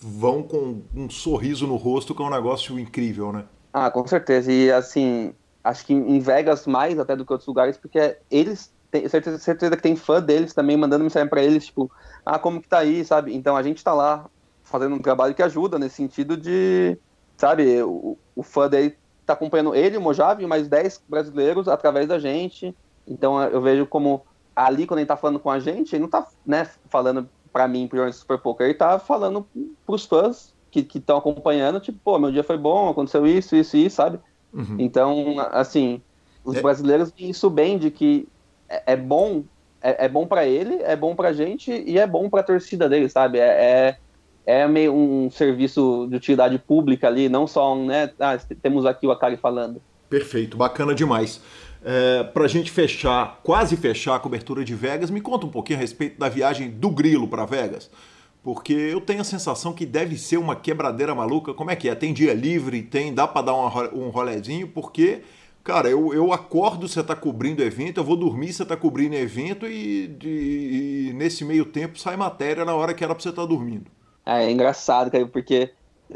vão com um sorriso no rosto, que é um negócio incrível, né? Ah, com certeza. E assim, acho que em Vegas mais até do que outros lugares, porque eles têm certeza, certeza que tem fã deles também mandando mensagem para eles, tipo, ah, como que tá aí, sabe? Então a gente tá lá fazendo um trabalho que ajuda nesse sentido de, sabe, o, o fã dele tá acompanhando ele, o Mojave, e mais 10 brasileiros através da gente. Então eu vejo como ali, quando ele tá falando com a gente, ele não tá, né, falando para mim, pro Super Poker, ele tá falando pros fãs que estão acompanhando, tipo, pô, meu dia foi bom, aconteceu isso, isso e isso, sabe? Uhum. Então, assim, os é. brasileiros têm isso bem de que é, é bom, é, é bom para ele, é bom pra gente e é bom pra torcida dele, sabe? É, é, é meio um serviço de utilidade pública ali, não só um, né? Ah, temos aqui o Akari falando. Perfeito, bacana demais. É, para a gente fechar, quase fechar a cobertura de Vegas, me conta um pouquinho a respeito da viagem do Grilo para Vegas. Porque eu tenho a sensação que deve ser uma quebradeira maluca. Como é que é? Tem dia livre? Tem? Dá para dar um rolezinho? Porque, cara, eu, eu acordo, você está cobrindo evento, eu vou dormir, você está cobrindo evento e, de, e, nesse meio tempo sai matéria na hora que era para você estar tá dormindo. É, é engraçado, cara, porque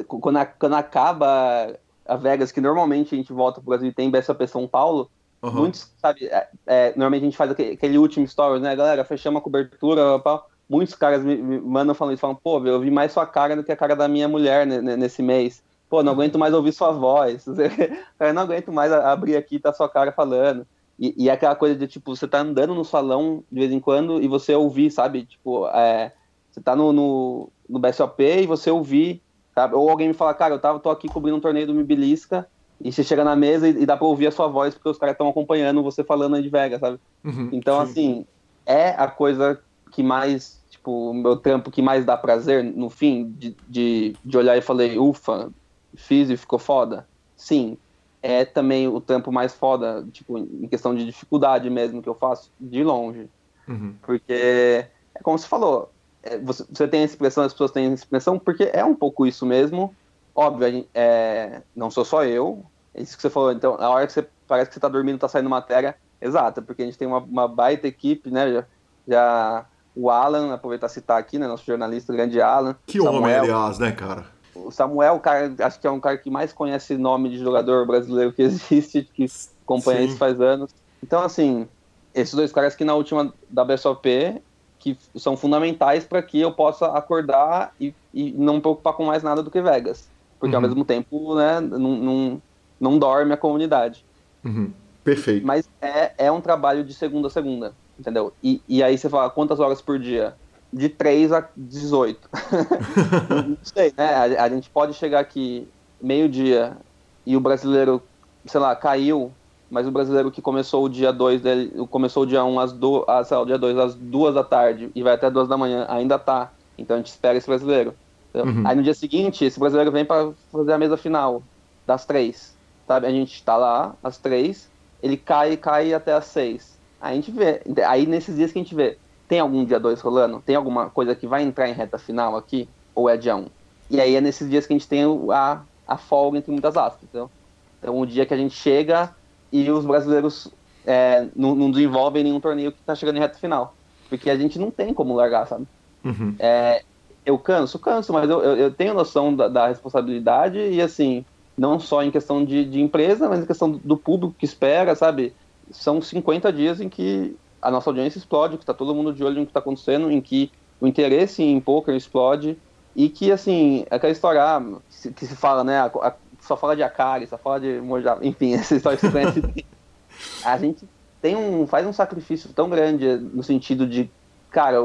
quando, a, quando acaba a Vegas, que normalmente a gente volta pro Brasil e tem BSOP São Paulo, uhum. muitos, sabe, é, é, normalmente a gente faz aquele, aquele último story, né, galera, fechamos a cobertura, muitos caras me, me, mandam falando isso, falam, pô, eu vi mais sua cara do que a cara da minha mulher nesse mês. Pô, não aguento mais ouvir sua voz. eu não aguento mais abrir aqui e tá sua cara falando. E, e é aquela coisa de, tipo, você tá andando no salão de vez em quando e você ouvir, sabe? Tipo, é, você tá no, no, no BSOP e você ouvir, sabe? Ou alguém me fala, cara, eu tava, tô aqui cobrindo um torneio do Mibilisca e você chega na mesa e, e dá pra ouvir a sua voz porque os caras estão acompanhando você falando aí de Vegas, sabe? Uhum, então, sim. assim, é a coisa que mais, tipo, o meu trampo que mais dá prazer no fim, de, de, de olhar e falei, ufa, fiz e ficou foda. Sim, é também o trampo mais foda, tipo, em questão de dificuldade mesmo que eu faço, de longe. Uhum. Porque, é como você falou, você, você, tem a expressão, as pessoas têm a expressão, porque é um pouco isso mesmo. Óbvio, é, não sou só eu. É isso que você falou. Então, na hora que você parece que você está dormindo, está saindo matéria, exata, porque a gente tem uma, uma baita equipe, né? Já, já, o Alan, aproveitar e citar aqui, né? Nosso jornalista, o grande Alan. Que Samuel, homem, aliás, né, cara? O Samuel, cara, acho que é um cara que mais conhece nome de jogador brasileiro que existe, que acompanha Sim. isso faz anos. Então, assim, esses dois caras que na última da BSOP que são fundamentais para que eu possa acordar e, e, não me preocupar com mais nada do que Vegas. Porque uhum. ao mesmo tempo, né, não, não, não dorme a comunidade. Uhum. Perfeito. Mas é, é um trabalho de segunda a segunda, entendeu? E, e aí você fala, quantas horas por dia? De 3 a 18. não sei, né? A, a gente pode chegar aqui meio-dia e o brasileiro, sei lá, caiu mas o brasileiro que começou o dia 2 dele, começou o dia 1 um às do, ah, lá, o dia 2 às 2 da tarde e vai até 2 da manhã, ainda tá. Então a gente espera esse brasileiro. Uhum. Aí no dia seguinte, esse brasileiro vem para fazer a mesa final das três. Sabe? A gente tá lá às três, ele cai cai até às seis. Aí a gente vê. Aí nesses dias que a gente vê, tem algum dia 2 rolando? Tem alguma coisa que vai entrar em reta final aqui? Ou é dia 1? Um? E aí é nesses dias que a gente tem a, a folga entre muitas aspas. Então, então o dia que a gente chega e os brasileiros é, não, não, desenvolvem nenhum torneio que está chegando em reta final. Porque a gente não tem como largar, sabe? Uhum. É, eu canso, canso, mas eu, eu, eu tenho noção da, da, responsabilidade e, assim, não só em questão de, de, empresa, mas em questão do público que espera, sabe? São 50 dias em que a nossa audiência explode, que está todo mundo de olho no que está acontecendo, em que o interesse em poker explode e que, assim, aquela história ah, que se fala, né? A, a, só fala de Akari, só fala de Mojave, enfim, essa história que você conhece. a gente tem um, faz um sacrifício tão grande no sentido de, cara,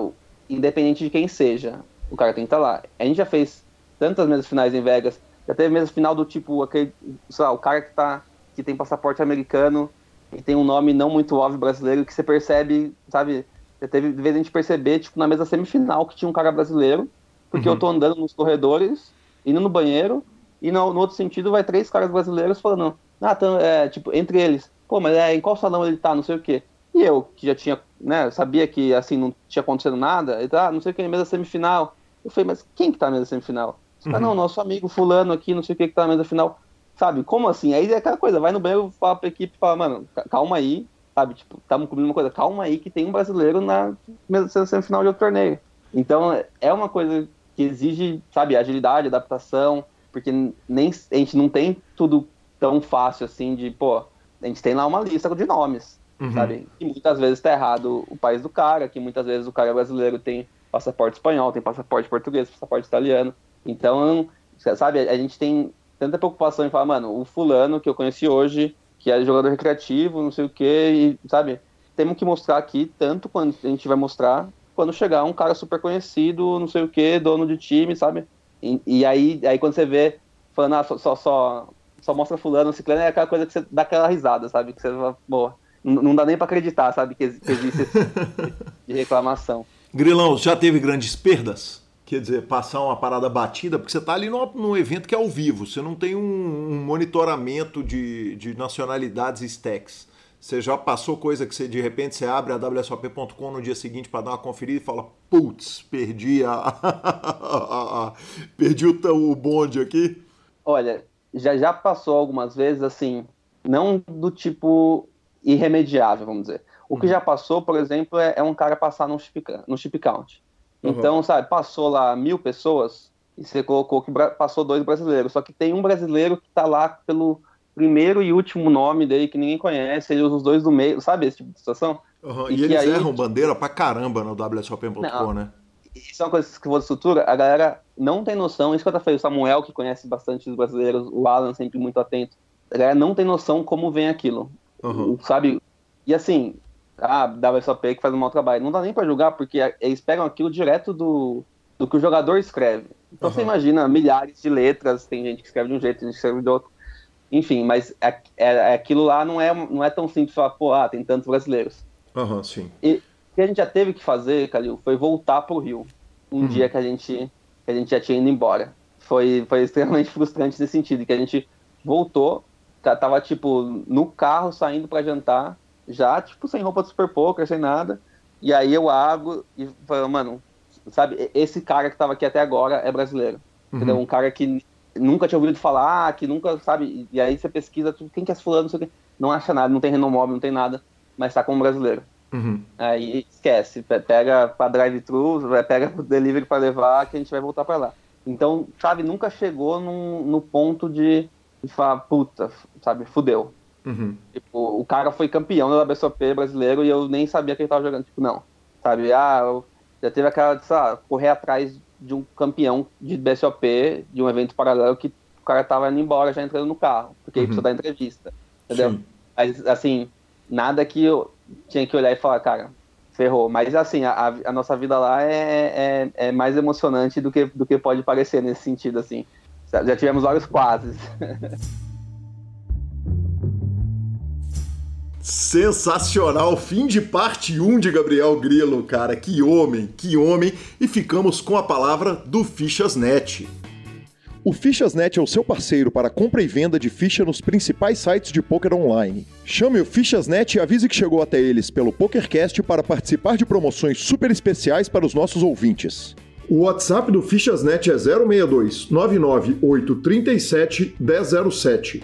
independente de quem seja, o cara tem que estar tá lá. A gente já fez tantas mesas finais em Vegas, já teve mesa final do tipo, aquele, sei lá, o cara que tá, que tem passaporte americano e tem um nome não muito óbvio brasileiro, que você percebe, sabe, já teve de vez a gente perceber, tipo, na mesa semifinal que tinha um cara brasileiro, porque uhum. eu tô andando nos corredores, indo no banheiro, e no, no, outro sentido vai três caras brasileiros falando, ah, tão, é, tipo, entre eles, pô, mas é, em qual salão ele tá, não sei o quê. E eu, que já tinha, né, sabia que, assim, não tinha acontecido nada, ele tá, ah, não sei o que, mesa semifinal. Eu falei, mas quem que tá na mesa semifinal? Uhum. Ah, não, nosso amigo fulano aqui, não sei o que que tá na mesa final. Sabe, como assim? Aí é aquela coisa, vai no banheiro, fala pra equipe, fala, mano, calma aí, sabe, tipo, estamos cobrindo uma coisa, calma aí que tem um brasileiro na mesa semifinal de outro torneio. Então, é uma coisa que exige, sabe, agilidade, adaptação, porque nem a gente não tem tudo tão fácil assim de, pô, a gente tem lá uma lista de nomes, uhum. sabe? E muitas vezes tá errado o país do cara, que muitas vezes o cara brasileiro tem passaporte espanhol, tem passaporte português, passaporte italiano. Então, sabe, a gente tem tanta preocupação em falar, mano, o fulano que eu conheci hoje, que é jogador recreativo, não sei o quê, e, sabe, temos que mostrar aqui, tanto quando a gente vai mostrar, quando chegar um cara super conhecido, não sei o quê, dono de time, sabe? E, e, aí, aí quando você vê, falando, ah, só, só, só, só mostra fulano, ciclano, é aquela coisa que você dá aquela risada, sabe? Que você fala, pô, não dá nem para acreditar, sabe, que, existe esse tipo de reclamação. Grilão, já teve grandes perdas? Quer dizer, passar uma parada batida, porque você está ali num, num, evento que é ao vivo, você não tem um, um monitoramento de, de nacionalidades e stacks. Você já passou coisa que você de repente você abre a WSOP.com no dia seguinte para dar uma conferida e fala: putz, perdi a. perdi o, o bonde aqui? Olha, já já passou algumas vezes assim, não do tipo irremediável, vamos dizer. O que uhum. já passou, por exemplo, é, é, um cara passar no chip, no chip count. Uhum. Então, sabe, passou lá mil pessoas e você colocou que passou dois brasileiros. Só que tem um brasileiro que está lá pelo primeiro e último nome dele que ninguém conhece, ele usa os dois do meio, sabe esse tipo de situação? Uhum. E, e eles aí, erram bandeira pra caramba no WSOP.com, né? Isso é uma coisa que de estrutura, a galera não tem noção, isso que eu até falei, o Samuel, que conhece bastante os brasileiros, o Alan sempre muito atento, a galera não tem noção como vem aquilo, uhum. sabe? E assim, a WSOP que faz um mau trabalho, não dá nem para julgar, porque eles pegam aquilo direto do, do que o jogador escreve. Então uhum. você imagina milhares de letras, tem gente que escreve de um jeito, tem gente que escreve de outro. Enfim, mas é, é, é, aquilo lá não é, não é tão simples falar, pô, ah, tem tantos brasileiros. Aham, uhum, sim. E o que a gente já teve que fazer, Calil, foi voltar pro Rio. Um uhum. dia que a gente que a gente já tinha ido embora. Foi, foi extremamente frustrante nesse sentido, que a gente voltou, tava tipo no carro saindo para jantar, já tipo sem roupa de super poker, sem nada. E aí eu abro e falo, mano, sabe, esse cara que tava aqui até agora é brasileiro. Uhum. Entendeu? Um cara que nunca tinha ouvido falar, que nunca, sabe? E aí você pesquisa quem que é esse fulano, não sei o quê. Não acha nada, não tem renomóvel, não tem nada, mas tá como brasileiro. Uhum. Aí esquece, pega pra drive-thru, pega pro delivery para levar, que a gente vai voltar para lá. Então, sabe, nunca chegou num, no ponto de, de falar, puta, sabe, fudeu. Uhum. Tipo, o cara foi campeão da BSOP brasileiro e eu nem sabia que ele tava jogando. Tipo, não. Sabe, ah, já teve aquela, sei lá, correr atrás de um campeão de BSOP, de um evento paralelo, que o cara tava indo embora já entrando no carro, porque uhum. ele precisa dar entrevista. Entendeu? Sim. Mas, assim, nada que eu tinha que olhar e falar, cara, ferrou. Mas, assim, a, a nossa vida lá é, é, é, mais emocionante do que, do que pode parecer nesse sentido, assim. Já tivemos vários quase. Sensacional, fim de parte 1 de Gabriel Grilo, cara. Que homem, que homem. E ficamos com a palavra do Fichasnet. O Fichasnet é o seu parceiro para compra e venda de ficha nos principais sites de poker online. Chame o Fichasnet e avise que chegou até eles pelo PokerCast para participar de promoções super especiais para os nossos ouvintes. O WhatsApp do Fichasnet é 062 99837 1007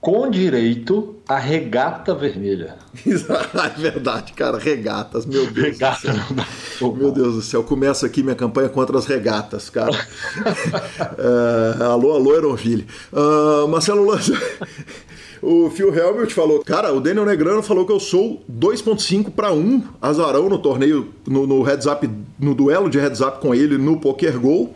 com direito à regata vermelha. é verdade, cara, regatas, meu Deus Regata do céu. Meu Deus do céu, começa aqui minha campanha contra as regatas, cara. é, alô, alô, Eronville. Uh, Marcelo Lanza, o Phil Helmut falou, cara, o Daniel Negrano falou que eu sou 2.5 para 1 azarão no torneio, no, no heads up, no duelo de heads up com ele no Poker Go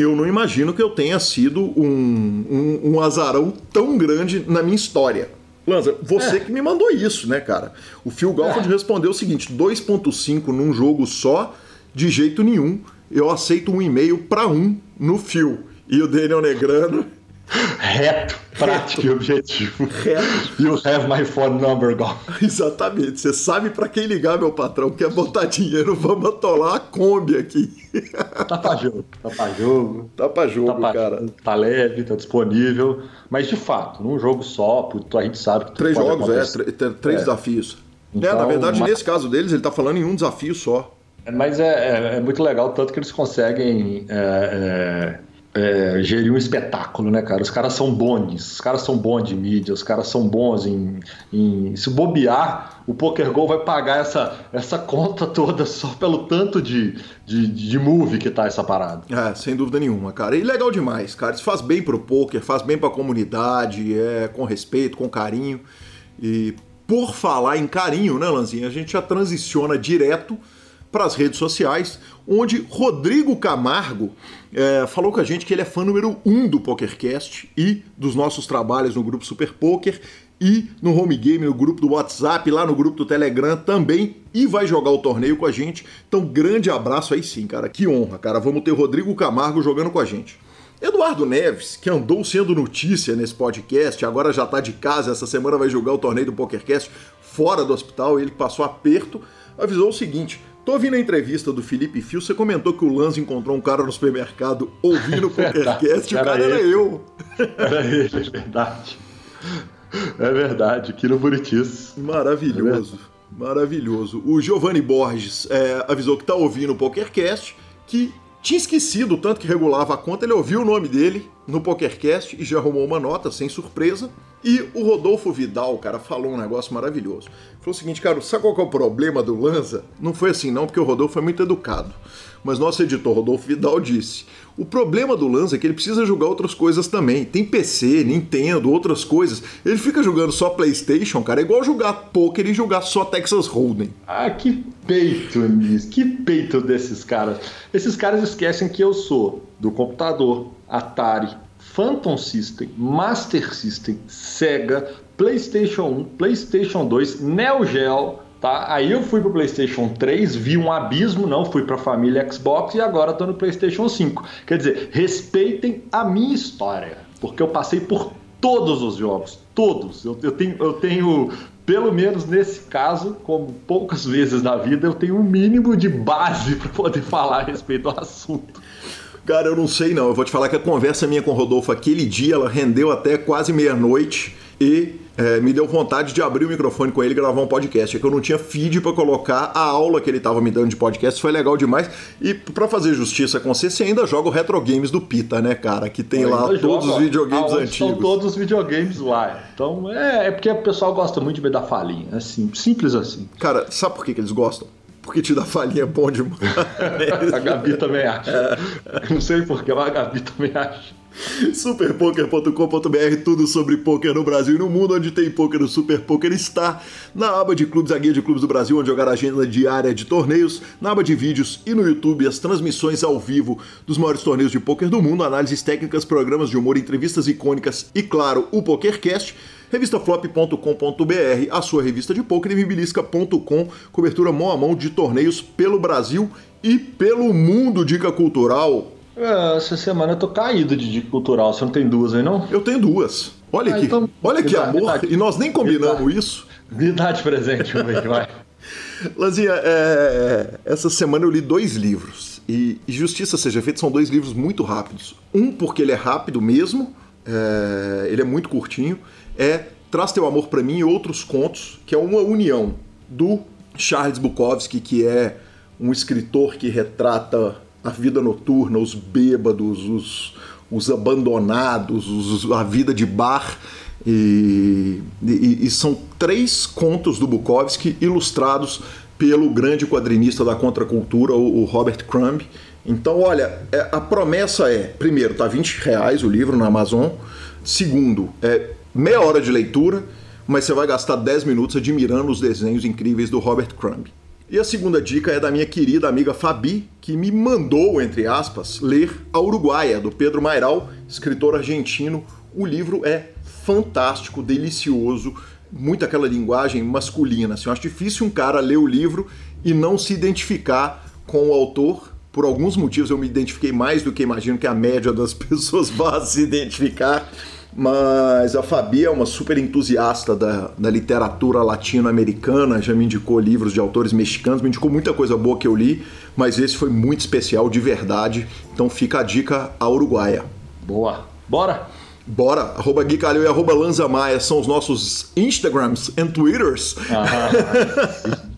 eu não imagino que eu tenha sido um, um, um azarão tão grande na minha história. Lanza, você é. que me mandou isso, né, cara? O Phil Galford é. respondeu o seguinte: 2.5 num jogo só, de jeito nenhum. Eu aceito um e-mail para um no Phil. E o Daniel Negrano Reto, prático e objetivo. Reto. You have my phone number, Gal. Exatamente. Você sabe para quem ligar, meu patrão, quer botar dinheiro, vamos atolar a Kombi aqui. Tá pra jogo, tá pra jogo. Tá pra jogo, tá pra, cara. Tá leve, tá disponível. Mas de fato, num jogo só, a gente sabe que. Três jogos, é, três é. desafios. Então, é, na verdade, mas... nesse caso deles, ele tá falando em um desafio só. Mas é, é, é muito legal, tanto que eles conseguem. É, gerir um espetáculo, né, cara? Os caras são bons, os caras são bons de mídia, os caras são bons em, em, se bobear, o PokerGo vai pagar essa, essa conta toda só pelo tanto de, de, de movie que tá essa parada. É, sem dúvida nenhuma, cara. E legal demais, cara. Isso faz bem pro poker, faz bem pra comunidade, é com respeito, com carinho. E por falar em carinho, né, Lanzinha, a gente já transiciona direto para as redes sociais, onde Rodrigo Camargo é, falou com a gente que ele é fã número um do PokerCast e dos nossos trabalhos no grupo Super Poker e no home game, no grupo do WhatsApp, lá no grupo do Telegram também, e vai jogar o torneio com a gente. Então, grande abraço aí sim, cara. Que honra, cara. Vamos ter Rodrigo Camargo jogando com a gente. Eduardo Neves, que andou sendo notícia nesse podcast, agora já tá de casa, essa semana vai jogar o torneio do PokerCast fora do hospital, ele passou aperto, avisou o seguinte: Tô ouvindo a entrevista do Felipe Fio, você comentou que o Lanz encontrou um cara no supermercado ouvindo o PokerCast, e o cara era, era eu. Era ele, é verdade. É verdade, aqui no Buritis. Maravilhoso, é maravilhoso. O Giovanni Borges é, avisou que tá ouvindo o PokerCast, que tinha esquecido tanto que regulava a conta, ele ouviu o nome dele no PokerCast e já arrumou uma nota, sem surpresa. E o Rodolfo Vidal, cara, falou um negócio maravilhoso. Falou o seguinte, cara, sabe qual que é o problema do Lanza? Não foi assim não, porque o Rodolfo foi muito educado. Mas nosso editor, Rodolfo Vidal, disse: o problema do Lanza é que ele precisa jogar outras coisas também. Tem PC, Nintendo, outras coisas. Ele fica jogando só PlayStation, cara, é igual jogar poker e jogar só Texas Hold'em. Ah, que peito nisso, que peito desses caras. Esses caras esquecem que eu sou do computador, Atari, Phantom System, Master System, Sega, PlayStation 1, PlayStation 2, Neo Geo, Tá? Aí eu fui pro PlayStation 3, vi um abismo, não fui pra família Xbox e agora tô no PlayStation 5. Quer dizer, respeitem a minha história, porque eu passei por todos os jogos, todos. Eu, eu, tenho, eu tenho, pelo menos nesse caso, como poucas vezes na vida, eu tenho um mínimo de base para poder falar a respeito do assunto. Cara, eu não sei não. Eu vou te falar que a conversa minha com o Rodolfo aquele dia, ela rendeu até quase meia-noite e é, me deu vontade de abrir o microfone com ele e gravar um podcast. É que eu não tinha feed para colocar a aula que ele estava me dando de podcast, foi legal demais. E para fazer justiça com você, você ainda joga o Retro Games do Pita, né, cara? Que tem eu lá todos jogo, os videogames antigos. São todos os videogames lá. Então é, é porque o pessoal gosta muito de ver da falinha. Simples, simples assim. Cara, sabe por que, que eles gostam? Porque te dá falinha bom demais. a Gabi também acha. Não sei porquê, mas a Gabi também acha. Superpoker.com.br, tudo sobre poker no Brasil e no mundo, onde tem poker, o Super Poker está na aba de clubes, a guia de clubes do Brasil, onde jogar a agenda diária de torneios, na aba de vídeos e no YouTube as transmissões ao vivo dos maiores torneios de poker do mundo, análises técnicas, programas de humor, entrevistas icônicas e, claro, o PokerCast revistaflop.com.br, a sua revista de poker e mibilisca.com, cobertura mão a mão de torneios pelo Brasil e pelo mundo. Dica cultural. É, essa semana eu tô caído de dica cultural. Você não tem duas aí, não? Eu tenho duas. Olha ah, aqui, então, olha que amor. e nós nem combinamos isso. Me dá de presente, vai. Lazinha, é, essa semana eu li dois livros. E, e, Justiça Seja Feita são dois livros muito rápidos. Um, porque ele é rápido mesmo, é, ele é muito curtinho é Traz Teu Amor para Mim e Outros Contos, que é uma união do Charles Bukowski, que é um escritor que retrata a vida noturna, os bêbados, os, os abandonados, os, a vida de bar. E, e, e, são três contos do Bukowski ilustrados pelo grande quadrinista da contracultura, o, o Robert Crumb. Então, olha, é, a promessa é, primeiro, tá 20 reais o livro na Amazon. Segundo, é meia hora de leitura, mas você vai gastar 10 minutos admirando os desenhos incríveis do Robert Crumb. E a segunda dica é da minha querida amiga Fabi, que me mandou, entre aspas, ler A Uruguaia, do Pedro Mairal, escritor argentino. O livro é fantástico, delicioso, muito aquela linguagem masculina. Assim, eu acho difícil um cara ler o livro e não se identificar com o autor. Por alguns motivos eu me identifiquei mais do que imagino que a média das pessoas vá se identificar. Mas a Fabi é uma super entusiasta da, da literatura latino-americana, já me indicou livros de autores mexicanos, me indicou muita coisa boa que eu li, mas esse foi muito especial, de verdade. Então fica a dica a Uruguaia. Boa. Bora! Bora! Arroba Gui Calil e arroba Lanza Maia são os nossos Instagrams e Twitters. Ah,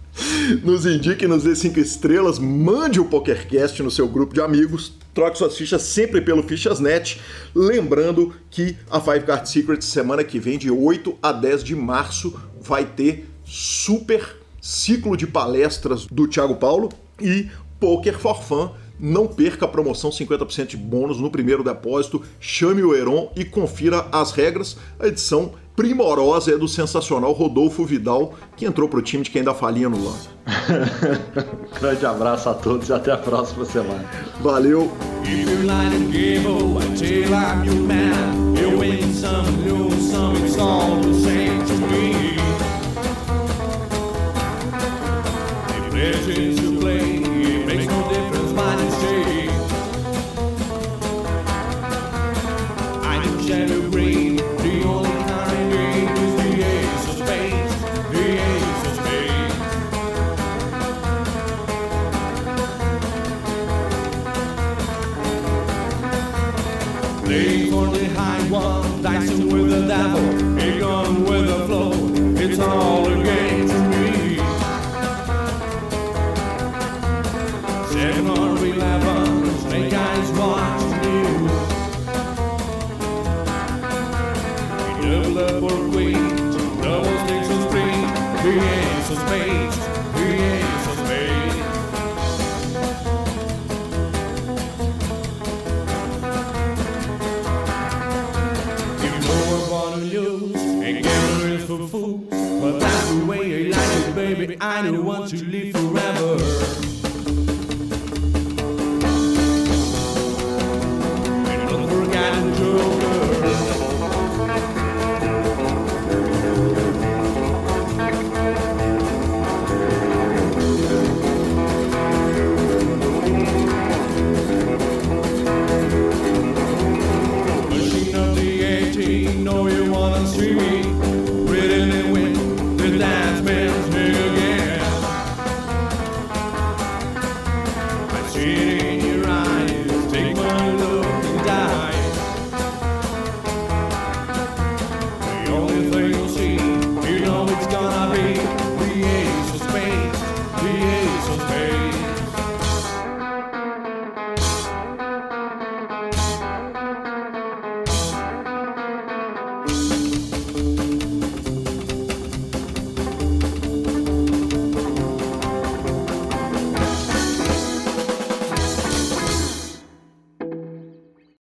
nos indique, nos dê cinco estrelas, mande o PokerCast no seu grupo de amigos, troque suas fichas sempre pelo Fichasnet. Lembrando que a Five Card Secrets, semana que vem, de 8 a 10 de março, vai ter super ciclo de palestras do Thiago Paulo e Poker for Fun não perca a promoção 50% de bônus no primeiro depósito. Chame o Heron e confira as regras. A edição primorosa é do sensacional Rodolfo Vidal, que entrou para o time de quem dá falinha no lance. grande abraço a todos e até a próxima semana. Valeu! Legends to play. andavo